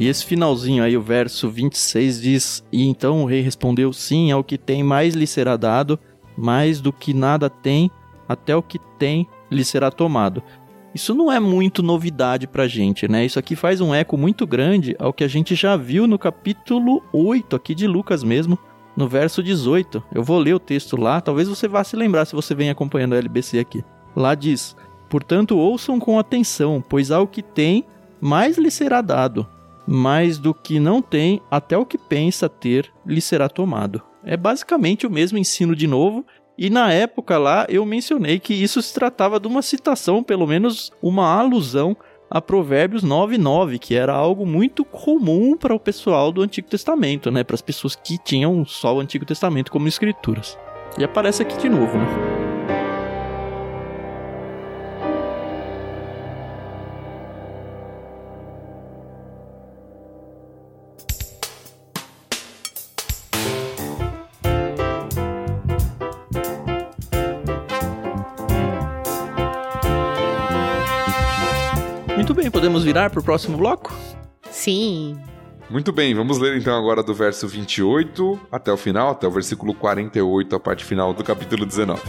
E esse finalzinho aí, o verso 26 diz: E então o rei respondeu: Sim, ao que tem mais lhe será dado, mais do que nada tem, até o que tem lhe será tomado. Isso não é muito novidade pra gente, né? Isso aqui faz um eco muito grande ao que a gente já viu no capítulo 8 aqui de Lucas mesmo, no verso 18. Eu vou ler o texto lá, talvez você vá se lembrar se você vem acompanhando a LBC aqui. Lá diz: Portanto, ouçam com atenção, pois ao que tem, mais lhe será dado, mais do que não tem, até o que pensa ter lhe será tomado. É basicamente o mesmo ensino de novo. E na época lá eu mencionei que isso se tratava de uma citação, pelo menos uma alusão a Provérbios 9:9, que era algo muito comum para o pessoal do Antigo Testamento, né, para as pessoas que tinham só o Antigo Testamento como escrituras. E aparece aqui de novo, né? Virar para o próximo bloco? Sim. Muito bem, vamos ler então agora do verso 28 até o final, até o versículo 48, a parte final do capítulo 19.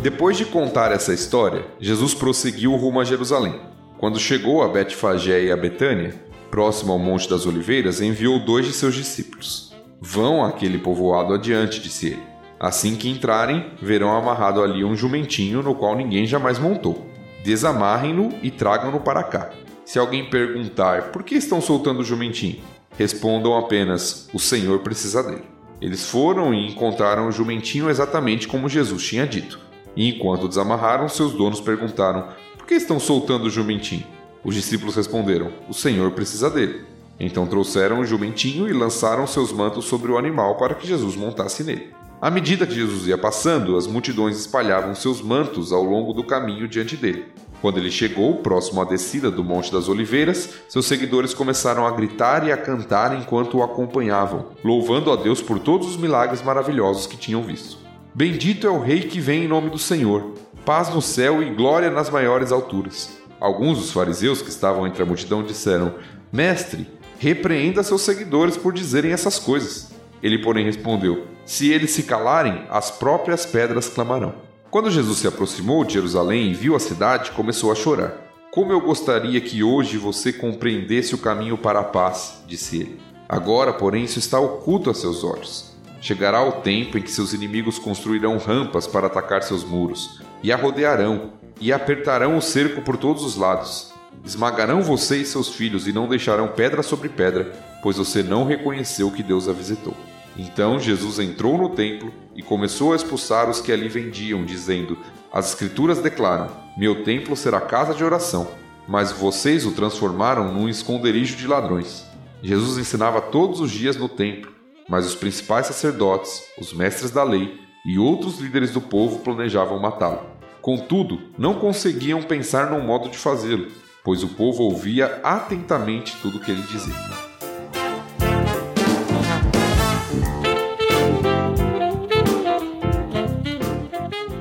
Depois de contar essa história, Jesus prosseguiu rumo a Jerusalém. Quando chegou a Betfagé e a Betânia, próximo ao Monte das Oliveiras, enviou dois de seus discípulos. Vão àquele povoado adiante, disse ele. Assim que entrarem, verão amarrado ali um jumentinho no qual ninguém jamais montou. Desamarrem-no e tragam-no para cá. Se alguém perguntar por que estão soltando o jumentinho, respondam apenas: o Senhor precisa dele. Eles foram e encontraram o jumentinho exatamente como Jesus tinha dito. E enquanto desamarraram, seus donos perguntaram: por que estão soltando o jumentinho? Os discípulos responderam: o Senhor precisa dele. Então trouxeram o jumentinho e lançaram seus mantos sobre o animal para que Jesus montasse nele. À medida que Jesus ia passando, as multidões espalhavam seus mantos ao longo do caminho diante dele. Quando ele chegou próximo à descida do Monte das Oliveiras, seus seguidores começaram a gritar e a cantar enquanto o acompanhavam, louvando a Deus por todos os milagres maravilhosos que tinham visto. Bendito é o Rei que vem em nome do Senhor, paz no céu e glória nas maiores alturas. Alguns dos fariseus que estavam entre a multidão disseram: Mestre, repreenda seus seguidores por dizerem essas coisas. Ele, porém, respondeu: Se eles se calarem, as próprias pedras clamarão. Quando Jesus se aproximou de Jerusalém e viu a cidade, começou a chorar. Como eu gostaria que hoje você compreendesse o caminho para a paz, disse ele. Agora, porém, isso está oculto a seus olhos. Chegará o tempo em que seus inimigos construirão rampas para atacar seus muros, e a rodearão, e apertarão o cerco por todos os lados. Esmagarão você e seus filhos e não deixarão pedra sobre pedra, pois você não reconheceu que Deus a visitou. Então Jesus entrou no templo e começou a expulsar os que ali vendiam, dizendo: As Escrituras declaram: Meu templo será casa de oração, mas vocês o transformaram num esconderijo de ladrões. Jesus ensinava todos os dias no templo, mas os principais sacerdotes, os mestres da lei e outros líderes do povo planejavam matá-lo. Contudo, não conseguiam pensar num modo de fazê-lo, pois o povo ouvia atentamente tudo o que ele dizia.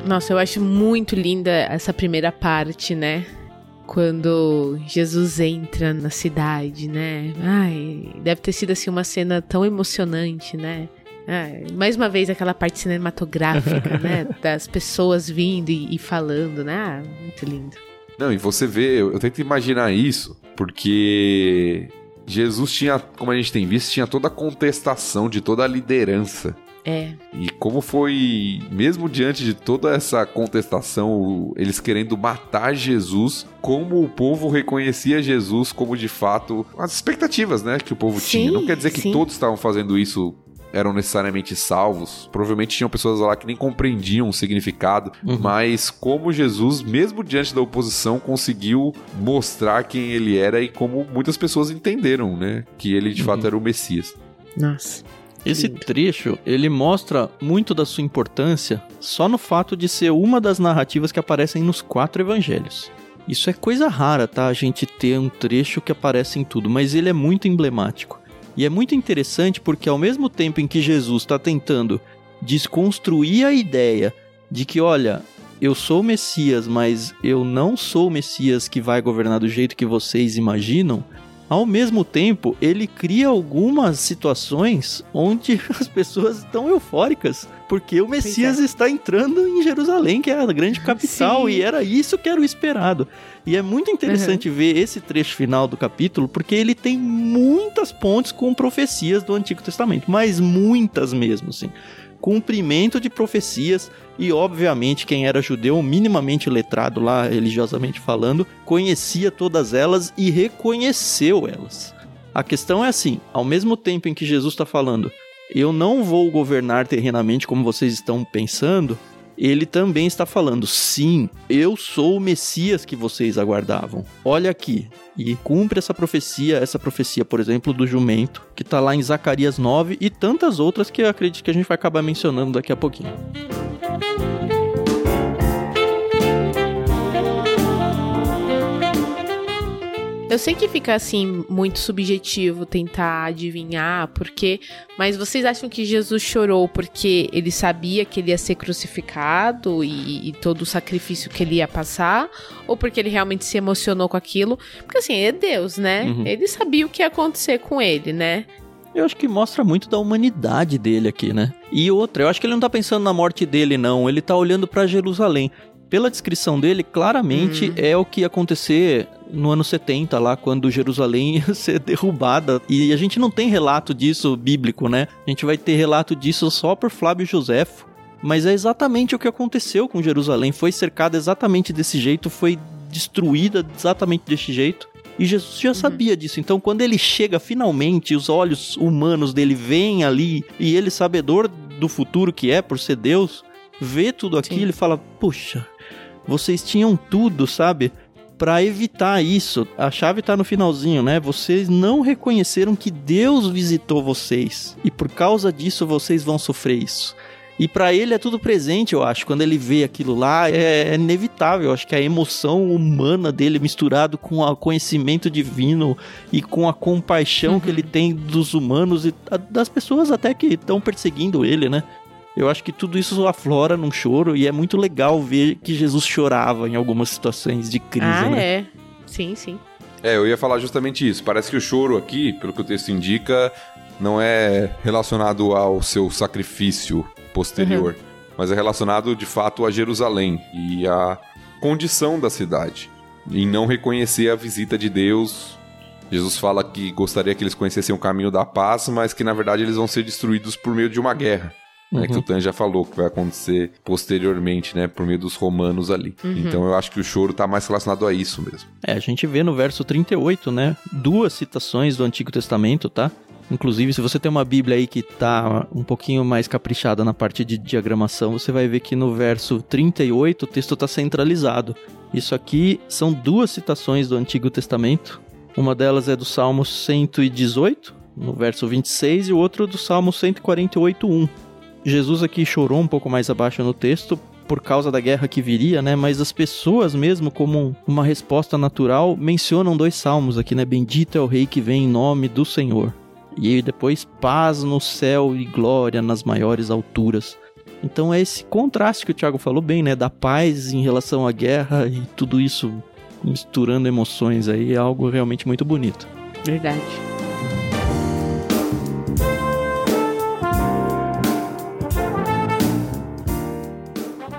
Nossa, eu acho muito linda essa primeira parte, né? Quando Jesus entra na cidade, né? Ai, deve ter sido assim uma cena tão emocionante, né? Ai, mais uma vez aquela parte cinematográfica, né? Das pessoas vindo e, e falando, né? Ah, muito lindo. Não, e você vê, eu, eu tento imaginar isso, porque Jesus tinha, como a gente tem visto, tinha toda a contestação de toda a liderança. É. E como foi, mesmo diante de toda essa contestação, eles querendo matar Jesus, como o povo reconhecia Jesus como de fato as expectativas, né, que o povo Sim, tinha. Não quer dizer que sim. todos estavam fazendo isso eram necessariamente salvos. Provavelmente tinham pessoas lá que nem compreendiam o significado, mas como Jesus, mesmo diante da oposição, conseguiu mostrar quem ele era e como muitas pessoas entenderam, né, que ele de fato era o Messias. Nossa. Esse trecho, ele mostra muito da sua importância só no fato de ser uma das narrativas que aparecem nos quatro evangelhos. Isso é coisa rara, tá? A gente ter um trecho que aparece em tudo, mas ele é muito emblemático. E é muito interessante porque ao mesmo tempo em que Jesus está tentando desconstruir a ideia de que, olha, eu sou o Messias, mas eu não sou o Messias que vai governar do jeito que vocês imaginam, ao mesmo tempo, ele cria algumas situações onde as pessoas estão eufóricas, porque o Messias está entrando em Jerusalém, que é a grande capital, Sim. e era isso que era o esperado. E é muito interessante ver esse trecho final do capítulo, porque ele tem muitas pontes com profecias do Antigo Testamento, mas muitas mesmo, assim. Cumprimento de profecias, e obviamente quem era judeu minimamente letrado lá, religiosamente falando, conhecia todas elas e reconheceu elas. A questão é assim: ao mesmo tempo em que Jesus está falando, eu não vou governar terrenamente como vocês estão pensando, ele também está falando, sim, eu sou o Messias que vocês aguardavam. Olha aqui. E cumpre essa profecia, essa profecia, por exemplo, do jumento, que está lá em Zacarias 9 e tantas outras que eu acredito que a gente vai acabar mencionando daqui a pouquinho. Eu sei que fica assim muito subjetivo tentar adivinhar porque, mas vocês acham que Jesus chorou porque ele sabia que ele ia ser crucificado e, e todo o sacrifício que ele ia passar, ou porque ele realmente se emocionou com aquilo? Porque assim, é Deus, né? Uhum. Ele sabia o que ia acontecer com ele, né? Eu acho que mostra muito da humanidade dele aqui, né? E outra, eu acho que ele não tá pensando na morte dele, não. Ele tá olhando para Jerusalém pela descrição dele, claramente hum. é o que ia acontecer no ano 70, lá, quando Jerusalém ia ser derrubada. E a gente não tem relato disso bíblico, né? A gente vai ter relato disso só por Flávio Josefo. Mas é exatamente o que aconteceu com Jerusalém. Foi cercada exatamente desse jeito, foi destruída exatamente desse jeito. E Jesus já uhum. sabia disso. Então, quando ele chega finalmente, os olhos humanos dele vêm ali, e ele, sabedor do futuro que é, por ser Deus, vê tudo aquilo e fala: Puxa, vocês tinham tudo, sabe? Para evitar isso, a chave tá no finalzinho, né? Vocês não reconheceram que Deus visitou vocês e por causa disso vocês vão sofrer isso. E para ele é tudo presente, eu acho. Quando ele vê aquilo lá, é, é inevitável. Eu acho que a emoção humana dele misturado com o conhecimento divino e com a compaixão uhum. que ele tem dos humanos e das pessoas até que estão perseguindo ele, né? Eu acho que tudo isso aflora num choro e é muito legal ver que Jesus chorava em algumas situações de crise, ah, né? é. Sim, sim. É, eu ia falar justamente isso. Parece que o choro aqui, pelo que o texto indica, não é relacionado ao seu sacrifício posterior, uhum. mas é relacionado de fato a Jerusalém e a condição da cidade. Em não reconhecer a visita de Deus. Jesus fala que gostaria que eles conhecessem o caminho da paz, mas que na verdade eles vão ser destruídos por meio de uma guerra. Uhum. Né, que o Tan já falou que vai acontecer posteriormente, né, por meio dos romanos ali. Uhum. Então eu acho que o choro está mais relacionado a isso mesmo. É, a gente vê no verso 38, né, duas citações do Antigo Testamento, tá? Inclusive, se você tem uma Bíblia aí que tá um pouquinho mais caprichada na parte de diagramação, você vai ver que no verso 38 o texto está centralizado. Isso aqui são duas citações do Antigo Testamento. Uma delas é do Salmo 118, no verso 26, e o outro do Salmo 148, 1. Jesus aqui chorou um pouco mais abaixo no texto por causa da guerra que viria, né? Mas as pessoas mesmo, como uma resposta natural, mencionam dois salmos aqui, né? Bendito é o rei que vem em nome do Senhor. E depois paz no céu e glória nas maiores alturas. Então é esse contraste que o Tiago falou bem, né? Da paz em relação à guerra e tudo isso misturando emoções aí, é algo realmente muito bonito. Verdade.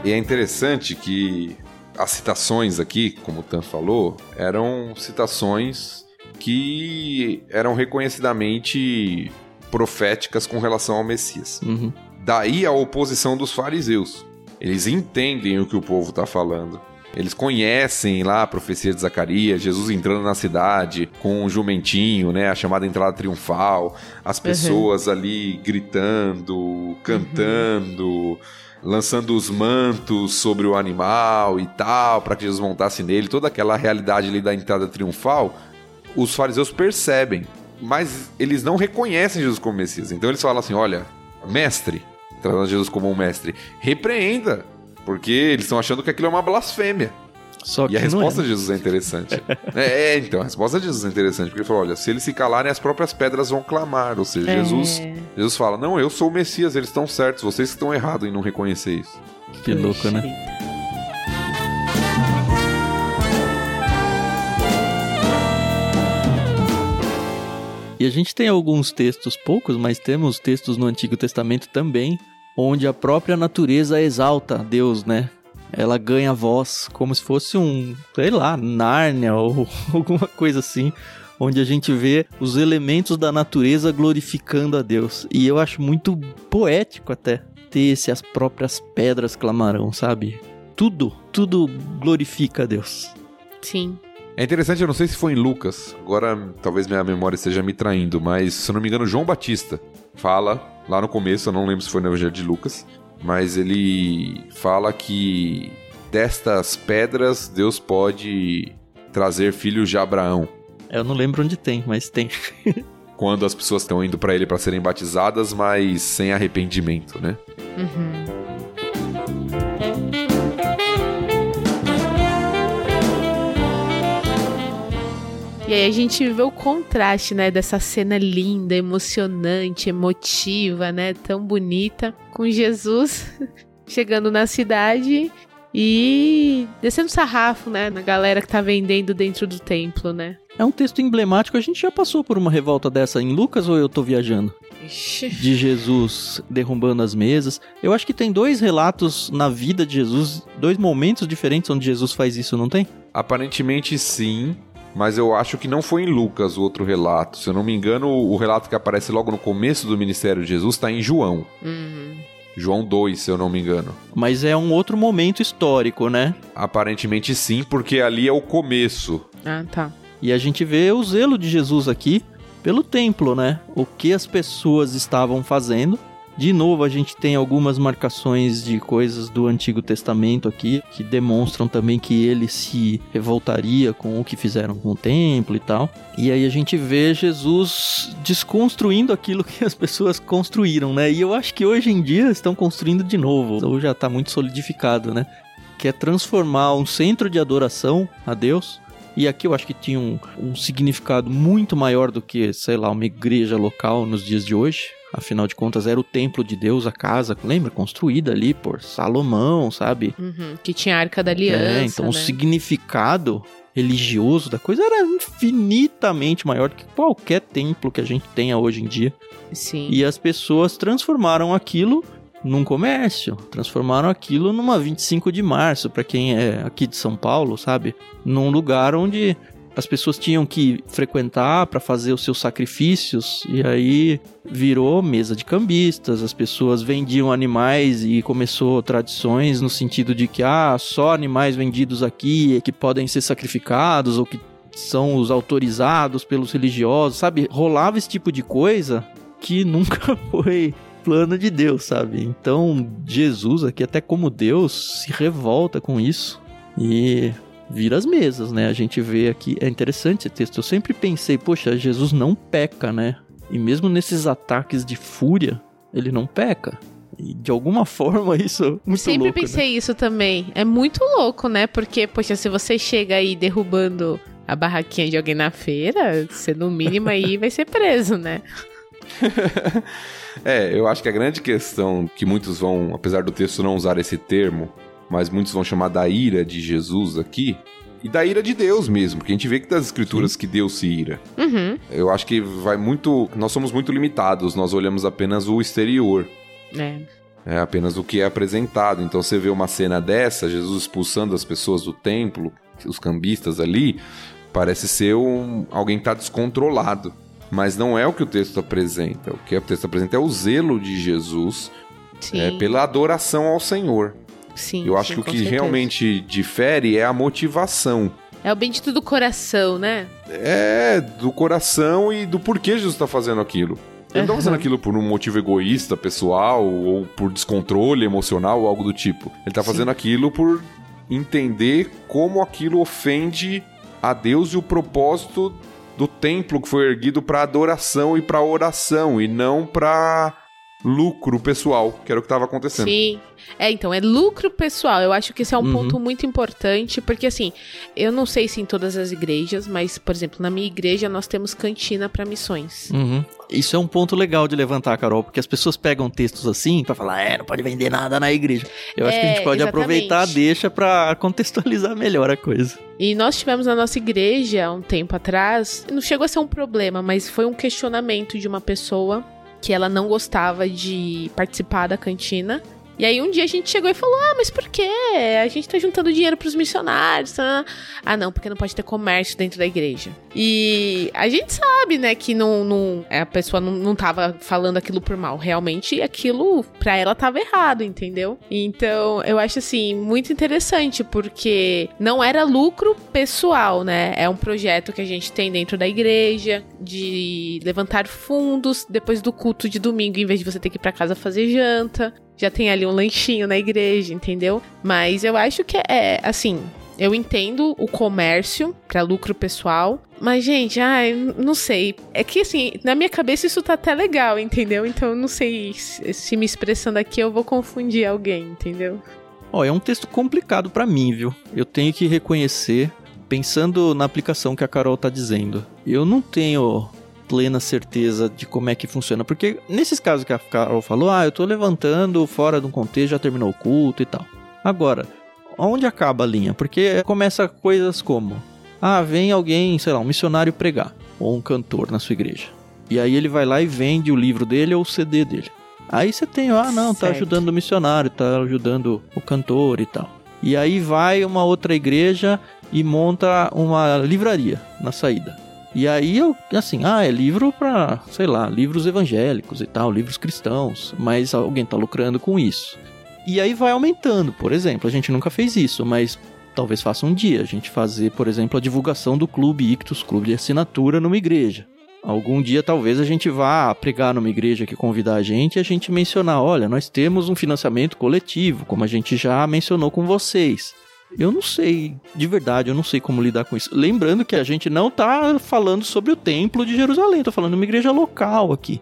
E é interessante que as citações aqui, como o Tan falou, eram citações que eram reconhecidamente proféticas com relação ao Messias. Uhum. Daí a oposição dos fariseus. Eles entendem o que o povo está falando. Eles conhecem lá a profecia de Zacarias, Jesus entrando na cidade com um jumentinho, né? A chamada entrada triunfal, as uhum. pessoas uhum. ali gritando, cantando. Uhum lançando os mantos sobre o animal e tal, para que Jesus montasse nele, toda aquela realidade ali da entrada triunfal, os fariseus percebem, mas eles não reconhecem Jesus como Messias. Então eles falam assim: olha, mestre, tratando Jesus como um mestre, repreenda, porque eles estão achando que aquilo é uma blasfêmia. Só que e a resposta é. de Jesus é interessante. é, é, então, a resposta de Jesus é interessante, porque ele falou: olha, se eles se calarem, as próprias pedras vão clamar. Ou seja, é. Jesus, Jesus fala: não, eu sou o Messias, eles estão certos, vocês que estão errados em não reconhecer isso. Que louco, né? E a gente tem alguns textos, poucos, mas temos textos no Antigo Testamento também, onde a própria natureza exalta Deus, né? Ela ganha voz como se fosse um, sei lá, Nárnia ou alguma coisa assim, onde a gente vê os elementos da natureza glorificando a Deus. E eu acho muito poético até ter se as próprias pedras clamarão, sabe? Tudo, tudo glorifica a Deus. Sim. É interessante, eu não sei se foi em Lucas, agora talvez minha memória esteja me traindo, mas se eu não me engano, João Batista fala lá no começo, eu não lembro se foi no Evangelho de Lucas, mas ele fala que destas pedras Deus pode trazer filhos de Abraão. Eu não lembro onde tem, mas tem. Quando as pessoas estão indo para ele para serem batizadas, mas sem arrependimento, né? Uhum. E aí a gente vê o contraste, né, dessa cena linda, emocionante, emotiva, né, tão bonita, com Jesus chegando na cidade e descendo sarrafo, né, na galera que tá vendendo dentro do templo, né? É um texto emblemático, a gente já passou por uma revolta dessa em Lucas ou eu tô viajando? Ixi. De Jesus derrubando as mesas. Eu acho que tem dois relatos na vida de Jesus, dois momentos diferentes onde Jesus faz isso, não tem? Aparentemente sim, mas eu acho que não foi em Lucas o outro relato. Se eu não me engano, o relato que aparece logo no começo do ministério de Jesus está em João. Uhum. João 2, se eu não me engano. Mas é um outro momento histórico, né? Aparentemente sim, porque ali é o começo. Ah, tá. E a gente vê o zelo de Jesus aqui pelo templo, né? O que as pessoas estavam fazendo. De novo, a gente tem algumas marcações de coisas do Antigo Testamento aqui, que demonstram também que ele se revoltaria com o que fizeram com o templo e tal. E aí a gente vê Jesus desconstruindo aquilo que as pessoas construíram, né? E eu acho que hoje em dia estão construindo de novo, ou já está muito solidificado, né? Que é transformar um centro de adoração a Deus e aqui eu acho que tinha um, um, significado muito maior do que, sei lá, uma igreja local nos dias de hoje. Afinal de contas, era o templo de Deus, a casa, lembra? Construída ali por Salomão, sabe? Uhum, que tinha a arca da aliança. É, então né? o significado religioso da coisa era infinitamente maior do que qualquer templo que a gente tenha hoje em dia. Sim. E as pessoas transformaram aquilo num comércio, transformaram aquilo numa 25 de março, para quem é aqui de São Paulo, sabe? Num lugar onde as pessoas tinham que frequentar para fazer os seus sacrifícios e aí virou mesa de cambistas, as pessoas vendiam animais e começou tradições no sentido de que ah, só animais vendidos aqui é que podem ser sacrificados ou que são os autorizados pelos religiosos, sabe? Rolava esse tipo de coisa que nunca foi plano de Deus, sabe? Então, Jesus aqui, até como Deus, se revolta com isso e vira as mesas, né? A gente vê aqui, é interessante esse texto. Eu sempre pensei, poxa, Jesus não peca, né? E mesmo nesses ataques de fúria, ele não peca. E de alguma forma isso é muito Sempre louco, pensei né? isso também. É muito louco, né? Porque, poxa, se você chega aí derrubando a barraquinha de alguém na feira, você no mínimo aí vai ser preso, né? É, eu acho que a grande questão que muitos vão, apesar do texto não usar esse termo, mas muitos vão chamar da ira de Jesus aqui, e da ira de Deus mesmo, porque a gente vê que das escrituras que Deus se ira. Uhum. Eu acho que vai muito. Nós somos muito limitados, nós olhamos apenas o exterior. É. É apenas o que é apresentado. Então você vê uma cena dessa, Jesus expulsando as pessoas do templo, os cambistas ali, parece ser um, alguém que está descontrolado. Mas não é o que o texto apresenta. O que o texto apresenta é o zelo de Jesus Sim. é, pela adoração ao Senhor. Sim. Eu acho sim, que o que certeza. realmente difere é a motivação. É o bendito do coração, né? É, do coração e do porquê Jesus está fazendo aquilo. Ele não tá fazendo aquilo por um motivo egoísta, pessoal, ou por descontrole emocional, ou algo do tipo. Ele tá Sim. fazendo aquilo por entender como aquilo ofende a Deus e o propósito do templo que foi erguido para adoração e para oração, e não para lucro pessoal, que era o que estava acontecendo. Sim. É, então, é lucro pessoal. Eu acho que esse é um Uhum. ponto muito importante, porque assim, eu não sei se em todas as igrejas, mas, por exemplo, na minha igreja nós temos cantina para missões. Uhum. Isso é um ponto legal de levantar, Carol, porque as pessoas pegam textos assim pra falar, é, não pode vender nada na igreja. Eu acho que a É, gente pode exatamente. aproveitar a deixa pra contextualizar melhor a coisa. E nós tivemos na nossa igreja, um tempo atrás, não chegou a ser um problema, mas foi um questionamento de uma pessoa que ela não gostava de participar da cantina. E aí um dia a gente chegou e falou: Ah, mas por quê? A gente tá juntando dinheiro pros missionários. Tá? Ah, não, porque não pode ter comércio dentro da igreja. E a gente sabe, né, que não, não, a pessoa não, não tava falando aquilo por mal. Realmente aquilo pra ela tava errado, entendeu? Então eu acho assim, muito interessante, porque não era lucro pessoal, né? É um projeto que a gente tem dentro da igreja de levantar fundos depois do culto de domingo, em vez de você ter que ir pra casa fazer janta já tem ali um lanchinho na igreja, entendeu? Mas eu acho que é assim. Eu entendo o comércio para lucro pessoal, mas gente, ai, não sei. É que assim, na minha cabeça isso tá até legal, entendeu? Então eu não sei se, se me expressando aqui eu vou confundir alguém, entendeu? Ó, é um texto complicado pra mim, viu? Eu tenho que reconhecer pensando na aplicação que a Carol tá dizendo, eu não tenho plena certeza de como é que funciona, porque nesses casos que a Carol falou, ah, eu tô levantando fora de um contexto, já terminou o culto e tal. Agora, onde acaba a linha? Porque começa coisas como, ah, vem alguém, sei lá, um missionário pregar, ou um cantor na sua igreja. E aí ele vai lá e vende o livro dele ou o CD dele. Aí você tem, ah, não, tá Certo. ajudando o missionário, tá ajudando o cantor e tal. E aí vai uma outra igreja e monta uma livraria na saída. E aí eu, assim, ah, é livro pra, sei lá, livros evangélicos e tal, livros cristãos, mas alguém tá lucrando com isso. E aí vai aumentando, por exemplo, a gente nunca fez isso, mas talvez faça um dia a gente fazer, por exemplo, a divulgação do Clube Ictus, clube de assinatura numa igreja. Algum dia talvez a gente vá pregar numa igreja que convidar a gente e a gente mencionar, olha, nós temos um financiamento coletivo, como a gente já mencionou com vocês. Eu não sei, de verdade, eu não sei como lidar com isso. Lembrando que a gente não tá falando sobre o templo de Jerusalém, tô falando de uma igreja local aqui.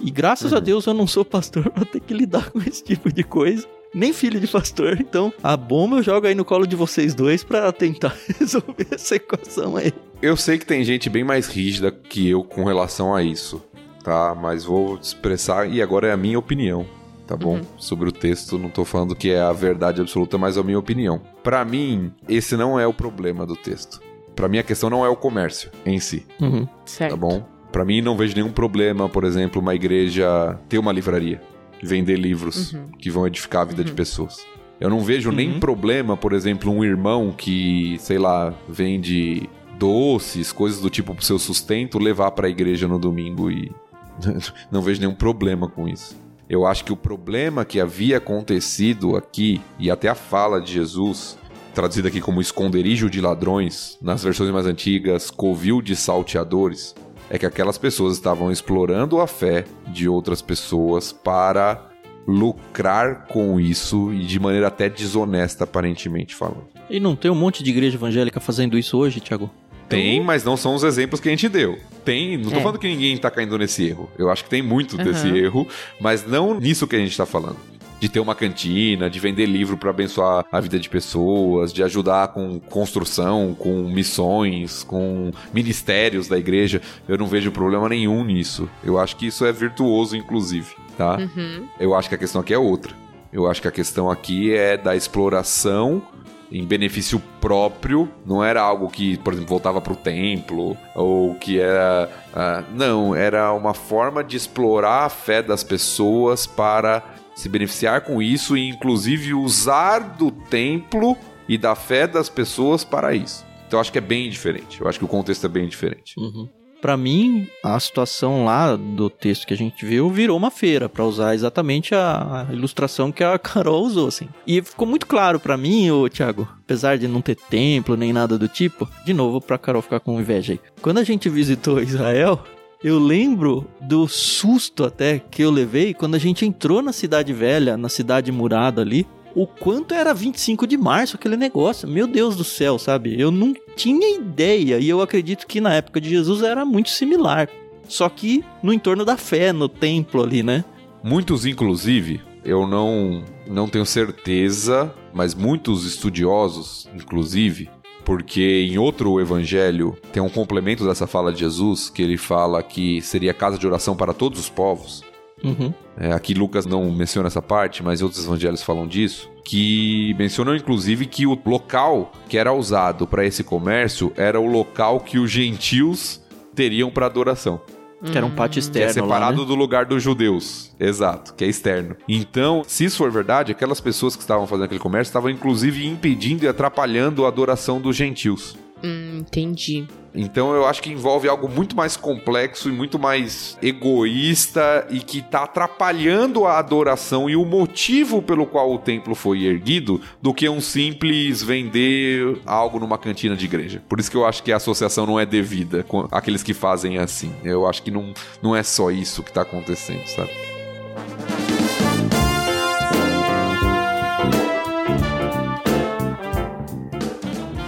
E graças a Deus eu não sou pastor pra ter que lidar com esse tipo de coisa. Nem filho de pastor, então a bomba eu jogo aí no colo de vocês dois pra tentar resolver essa equação aí. Eu sei que tem gente bem mais rígida que eu com relação a isso, tá? Mas vou expressar, e agora é a minha opinião, tá bom? Sobre o texto, não tô falando que é a verdade absoluta, mas é a minha opinião. Pra mim, esse não é o problema do texto. Pra mim, a questão não é o comércio em si, Uhum. Certo. tá bom? Pra mim, não vejo nenhum problema, por exemplo, uma igreja ter uma livraria, vender livros que vão edificar a vida de pessoas. Eu não vejo nem problema, por exemplo, um irmão que, sei lá, vende doces, coisas do tipo pro seu sustento, levar pra igreja no domingo e não vejo nenhum problema com isso. Eu acho que o problema que havia acontecido aqui, e até a fala de Jesus, traduzida aqui como esconderijo de ladrões, nas versões mais antigas, covil de salteadores, é que aquelas pessoas estavam explorando a fé de outras pessoas para lucrar com isso e de maneira até desonesta, aparentemente falando. E não tem um monte de igreja evangélica fazendo isso hoje, Thiago? Tem, mas não são os exemplos que a gente deu. Tem, não tô É. falando que ninguém tá caindo nesse erro. Eu acho que tem muito Aham. desse erro, mas não nisso que a gente tá falando. De ter uma cantina, de vender livro para abençoar a vida de pessoas, de ajudar com construção, com missões, com ministérios da igreja. Eu não vejo problema nenhum nisso. Eu acho que isso é virtuoso, inclusive, tá? Uhum. Eu acho que a questão aqui é outra. Eu acho que a questão aqui é da exploração em benefício próprio. Não era algo que, por exemplo, voltava para o templo ou que era. ah, não, era uma forma de explorar a fé das pessoas para se beneficiar com isso e, inclusive, usar do templo e da fé das pessoas para isso. Então, eu acho que é bem diferente. Eu acho que o contexto é bem diferente. Uhum. Pra mim, a situação lá do texto que a gente viu virou uma feira, pra usar exatamente a, ilustração que a Carol usou, assim. E ficou muito claro pra mim, ô Thiago, apesar de não ter templo nem nada do tipo, de novo pra Carol ficar com inveja aí. Quando a gente visitou Israel, eu lembro do susto até que eu levei quando a gente entrou na cidade velha, na cidade murada ali, o quanto era 25 de março aquele negócio. Meu Deus do céu, sabe? Eu não tinha ideia e eu acredito que na época de Jesus era muito similar. Só que no entorno da fé, no templo ali, né? Muitos, inclusive, eu não, não tenho certeza, mas muitos estudiosos, inclusive, porque em outro evangelho tem um complemento dessa fala de Jesus, que ele fala que seria casa de oração para todos os povos. Uhum. É, aqui Lucas não menciona essa parte, mas outros evangelhos falam disso. Que mencionam inclusive que o local que era usado para esse comércio era o local que os gentios teriam para adoração. Que era um pátio Que é externo lá, separado né? do lugar dos judeus. Exato, que é externo. Então, se isso for verdade, aquelas pessoas que estavam fazendo aquele comércio estavam inclusive impedindo e atrapalhando a adoração dos gentios. Hum, entendi. Então eu acho que envolve algo muito mais complexo e muito mais egoísta e que tá atrapalhando a adoração e o motivo pelo qual o templo foi erguido do que um simples vender algo numa cantina de igreja. Por isso que eu acho que a associação não é devida com aqueles que fazem assim. Eu acho que não, não é só isso que tá acontecendo, sabe?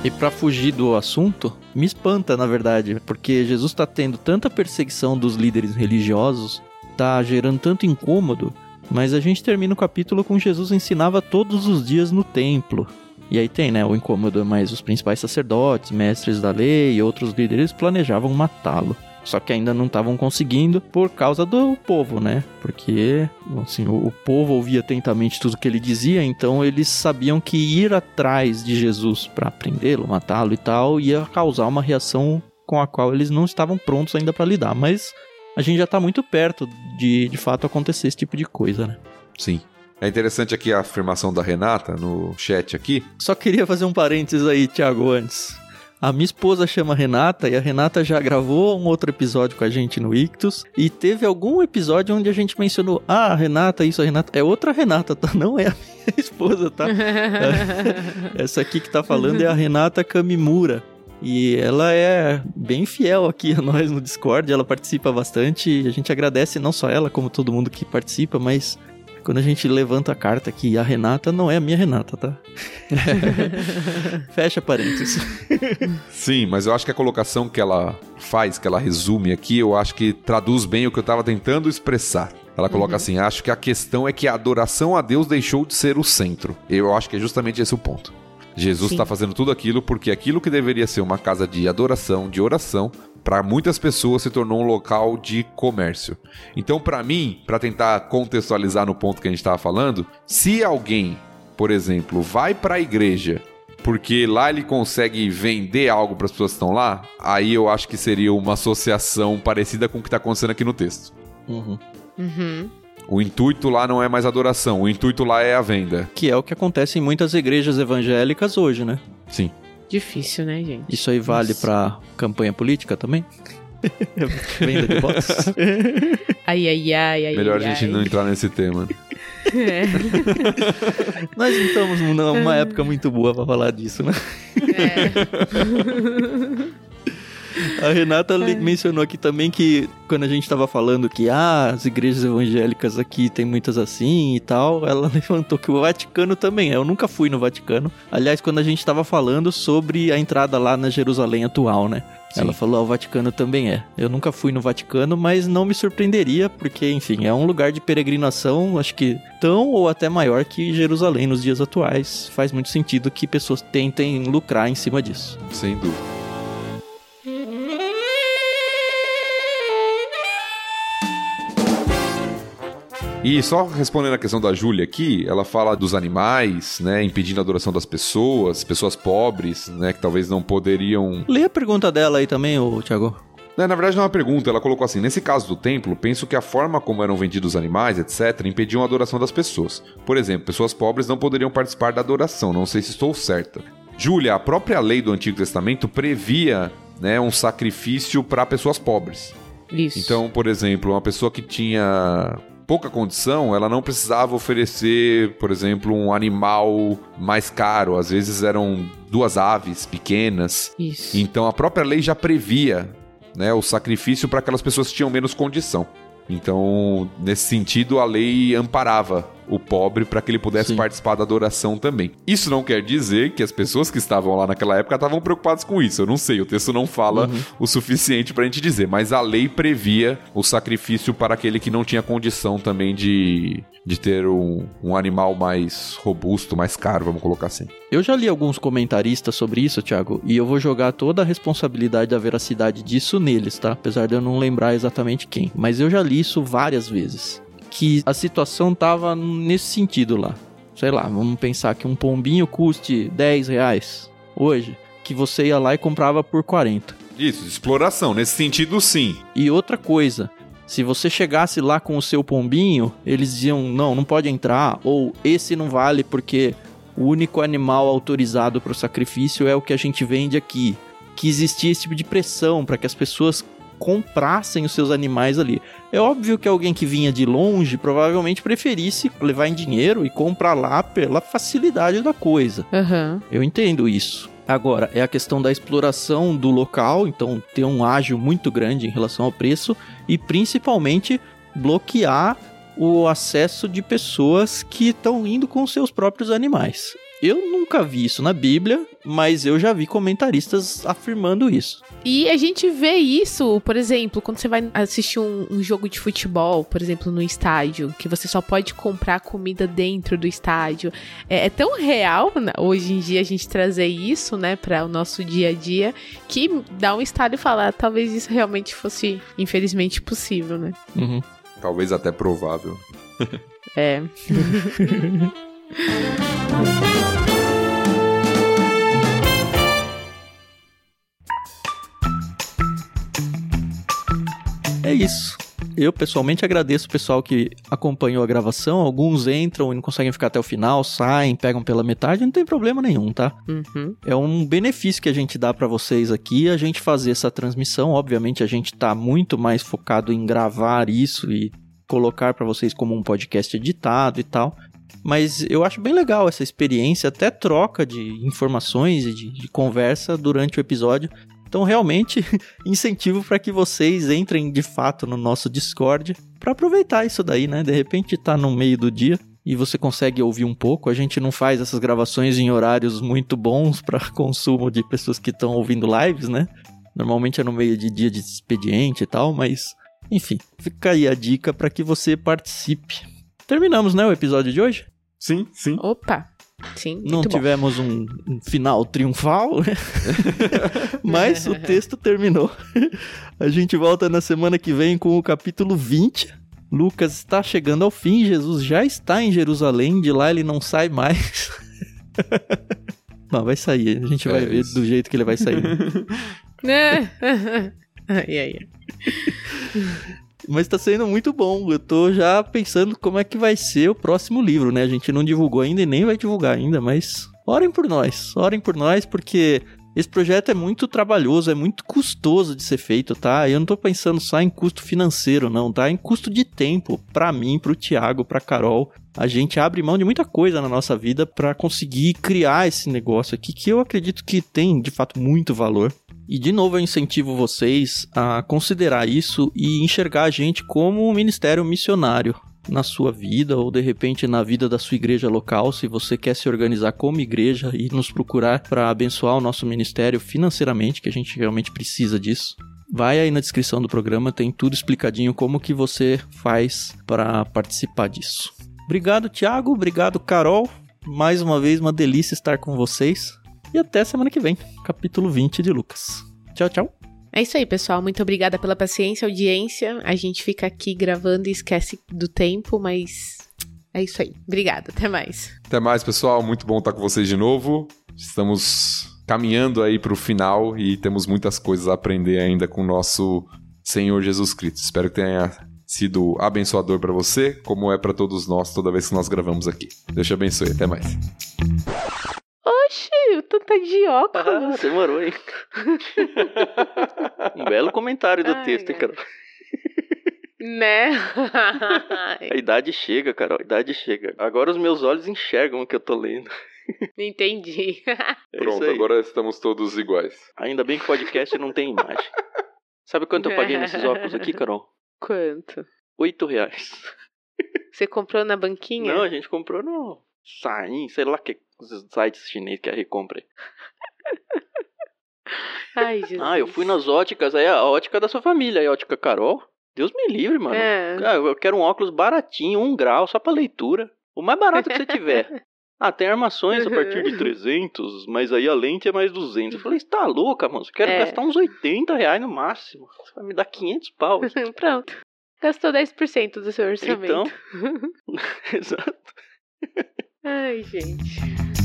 E pra fugir do assunto, me espanta, na verdade, porque Jesus tá tendo tanta perseguição dos líderes religiosos, tá gerando tanto incômodo, mas a gente termina o capítulo com Jesus ensinava todos os dias no templo. E aí tem, né, o incômodo, mas os principais sacerdotes, mestres da lei e outros líderes planejavam matá-lo. Só que ainda não estavam conseguindo por causa do povo, né? Porque, assim, o, o povo ouvia atentamente tudo que ele dizia, então eles sabiam que ir atrás de Jesus para prendê-lo, matá-lo e tal, ia causar uma reação com a qual eles não estavam prontos ainda para lidar. Mas a gente já tá muito perto de, de fato, acontecer esse tipo de coisa, né? Sim. É interessante aqui a afirmação da Renata no chat aqui. Só queria fazer um parênteses aí, Thiago, antes. A minha esposa chama Renata e a Renata já gravou um outro episódio com a gente no Ictus. E teve algum episódio onde a gente mencionou: Ah, Renata, isso, a Renata. É outra Renata, tá? Não é a minha esposa, tá? Essa aqui que tá falando é a Renata Kamimura. E ela é bem fiel aqui a nós no Discord, ela participa bastante. E a gente agradece não só ela, como todo mundo que participa, mas quando a gente levanta a carta aqui, a Renata não é a minha Renata, tá? Fecha parênteses. Sim, mas eu acho que a colocação que ela faz, que ela resume aqui, eu acho que traduz bem o que eu estava tentando expressar. Ela coloca uhum. assim: acho que a questão é que a adoração a Deus deixou de ser o centro. Eu acho que é justamente esse o ponto. Jesus está fazendo tudo aquilo porque aquilo que deveria ser uma casa de adoração, de oração, para muitas pessoas se tornou um local de comércio. Então, para mim, para tentar contextualizar no ponto que a gente estava falando, se alguém, por exemplo, vai para a igreja porque lá ele consegue vender algo para as pessoas que estão lá, aí eu acho que seria uma associação parecida com o que está acontecendo aqui no texto. Uhum. Uhum. O intuito lá não é mais adoração, o intuito lá é a venda. Que é o que acontece em muitas igrejas evangélicas hoje, né? Sim. Difícil, né, gente? Isso aí vale para campanha política também? Venda de votos? ai, ai, ai, ai. Melhor ai, a gente ai. não entrar nesse tema. É. Nós estamos numa época muito boa para falar disso, né? É. A Renata é. mencionou aqui também que quando a gente estava falando que ah, as igrejas evangélicas aqui tem muitas assim e tal, ela levantou que o Vaticano também é. Eu nunca fui no Vaticano. Aliás, quando a gente estava falando sobre a entrada lá na Jerusalém atual, né? Sim. Ela falou, ah, o Vaticano também é. Eu nunca fui no Vaticano, mas não me surpreenderia, porque, enfim, é um lugar de peregrinação, acho que tão ou até maior que Jerusalém nos dias atuais. Faz muito sentido que pessoas tentem lucrar em cima disso. Sem dúvida. E só respondendo a questão da Júlia aqui, ela fala dos animais, né, impedindo a adoração das pessoas, pessoas pobres, né, que talvez não poderiam... Lê a pergunta dela aí também, ô Thiago. Na verdade, não é uma pergunta, ela colocou assim: nesse caso do templo, penso que a forma como eram vendidos os animais, etc., impediam a adoração das pessoas. Por exemplo, pessoas pobres não poderiam participar da adoração, não sei se estou certa. Júlia, a própria lei do Antigo Testamento previa né, um sacrifício para pessoas pobres. Isso. Então, por exemplo, uma pessoa que tinha pouca condição, ela não precisava oferecer, por exemplo, um animal mais caro. Às vezes eram duas aves pequenas. Isso. Então a própria lei já previa né, o sacrifício para aquelas pessoas que tinham menos condição. Então, nesse sentido, a lei amparava o pobre para que ele pudesse Sim. participar da adoração também. Isso não quer dizer que as pessoas que estavam lá naquela época estavam preocupadas com isso. Eu não sei, o texto não fala uhum. o suficiente para a gente dizer, mas a lei previa o sacrifício para aquele que não tinha condição também de, de ter um, um animal mais robusto, mais caro, vamos colocar assim. Eu já li alguns comentaristas sobre isso, Thiago, e eu vou jogar toda a responsabilidade da veracidade disso neles, tá? Apesar de eu não lembrar exatamente quem. Mas eu já li isso várias vezes que a situação tava nesse sentido lá. Sei lá, vamos pensar que um pombinho custe 10 reais hoje, que você ia lá e comprava por 40. Isso, exploração, nesse sentido sim. E outra coisa, se você chegasse lá com o seu pombinho, eles diziam: não, não pode entrar, ou esse não vale porque o único animal autorizado para o sacrifício é o que a gente vende aqui. Que existia esse tipo de pressão para que as pessoas comprassem os seus animais ali. É óbvio que alguém que vinha de longe provavelmente preferisse levar em dinheiro e comprar lá pela facilidade da coisa. Uhum. Eu entendo isso. Agora, é a questão da exploração do local, então ter um ágio muito grande em relação ao preço e principalmente bloquear o acesso de pessoas que estão indo com seus próprios animais. Eu nunca vi isso na Bíblia, mas eu já vi comentaristas afirmando isso. E a gente vê isso, por exemplo, quando você vai assistir um, um, jogo de futebol, por exemplo, no estádio, que você só pode comprar comida dentro do estádio. É, é tão real né, hoje em dia a gente trazer isso, né, para o nosso dia a dia, que dá um estado e falar, talvez isso realmente fosse, infelizmente, possível, né? Uhum. Talvez até provável. é. É isso. Eu pessoalmente agradeço o pessoal que acompanhou a gravação. Alguns entram e não conseguem ficar até o final, saem, pegam pela metade, não tem problema nenhum, tá? Uhum. É um benefício que a gente dá para vocês aqui, a gente fazer essa transmissão. Obviamente, a gente tá muito mais focado em gravar isso e colocar para vocês como um podcast editado e tal. Mas eu acho bem legal essa experiência, até troca de informações e de, de conversa durante o episódio. Então, realmente, incentivo para que vocês entrem de fato no nosso Discord para aproveitar isso daí, né? De repente tá no meio do dia e você consegue ouvir um pouco. A gente não faz essas gravações em horários muito bons para consumo de pessoas que estão ouvindo lives, né? Normalmente é no meio de dia de expediente e tal, mas enfim, fica aí a dica para que você participe. Terminamos, né, o episódio de hoje? Sim, sim. Opa! Sim, Não tivemos um, um, final triunfal, né? mas o texto terminou. A gente volta na semana que vem com o capítulo 20. Lucas está chegando ao fim, Jesus já está em Jerusalém, de lá ele não sai mais. Não, vai sair, a gente vai é ver isso. do jeito que ele vai sair. ai, ai, ai. Mas tá sendo muito bom. Eu tô já pensando como é que vai ser o próximo livro, né? A gente não divulgou ainda e nem vai divulgar ainda, mas orem por nós. Orem por nós porque esse projeto é muito trabalhoso, é muito custoso de ser feito, tá? Eu não tô pensando só em custo financeiro, não, tá? Em custo de tempo, para mim, pro Thiago, pra Carol. A gente abre mão de muita coisa na nossa vida para conseguir criar esse negócio aqui que eu acredito que tem, de fato, muito valor. E de novo eu incentivo vocês a considerar isso e enxergar a gente como um ministério missionário na sua vida ou de repente na vida da sua igreja local, se você quer se organizar como igreja e nos procurar para abençoar o nosso ministério financeiramente, que a gente realmente precisa disso. Vai aí na descrição do programa, tem tudo explicadinho como que você faz para participar disso. Obrigado, Thiago, obrigado, Carol. Mais uma vez uma delícia estar com vocês. E até semana que vem, capítulo 20 de Lucas. Tchau, tchau. É isso aí, pessoal. Muito obrigada pela paciência, audiência. A gente fica aqui gravando e esquece do tempo, mas é isso aí. Obrigada, até mais. Até mais, pessoal. Muito bom estar com vocês de novo. Estamos caminhando aí para o final e temos muitas coisas a aprender ainda com o nosso Senhor Jesus Cristo. Espero que tenha sido abençoador para você, como é para todos nós toda vez que nós gravamos aqui. Deus te abençoe. Até mais. Oxi, tu tá de óculos. Ah, demorou, hein? um belo comentário do ai, texto, hein, Carol? Né? a idade chega, Carol, a idade chega. Agora os meus olhos enxergam o que eu tô lendo. Entendi. É Pronto, agora estamos todos iguais. Ainda bem que podcast não tem imagem. Sabe quanto eu paguei nesses óculos aqui, Carol? Quanto? Oito reais. Você comprou na banquinha? Não, a gente comprou no Sain, sei lá que os sites chineses que a recompra. Ai, Jesus. Ah, eu fui nas óticas, aí a ótica da sua família, aí a ótica Carol. Deus me livre, mano. É. Ah, eu quero um óculos baratinho, um grau, só pra leitura. O mais barato que você tiver. Ah, tem armações a partir de 300, mas aí a lente é mais 200. Eu falei, você tá louca, mano? Você quer é. gastar uns 80 reais no máximo. Você vai me dar 500 pau. Pronto. Gastou 10% do seu orçamento. Então, exato. Ai, gente.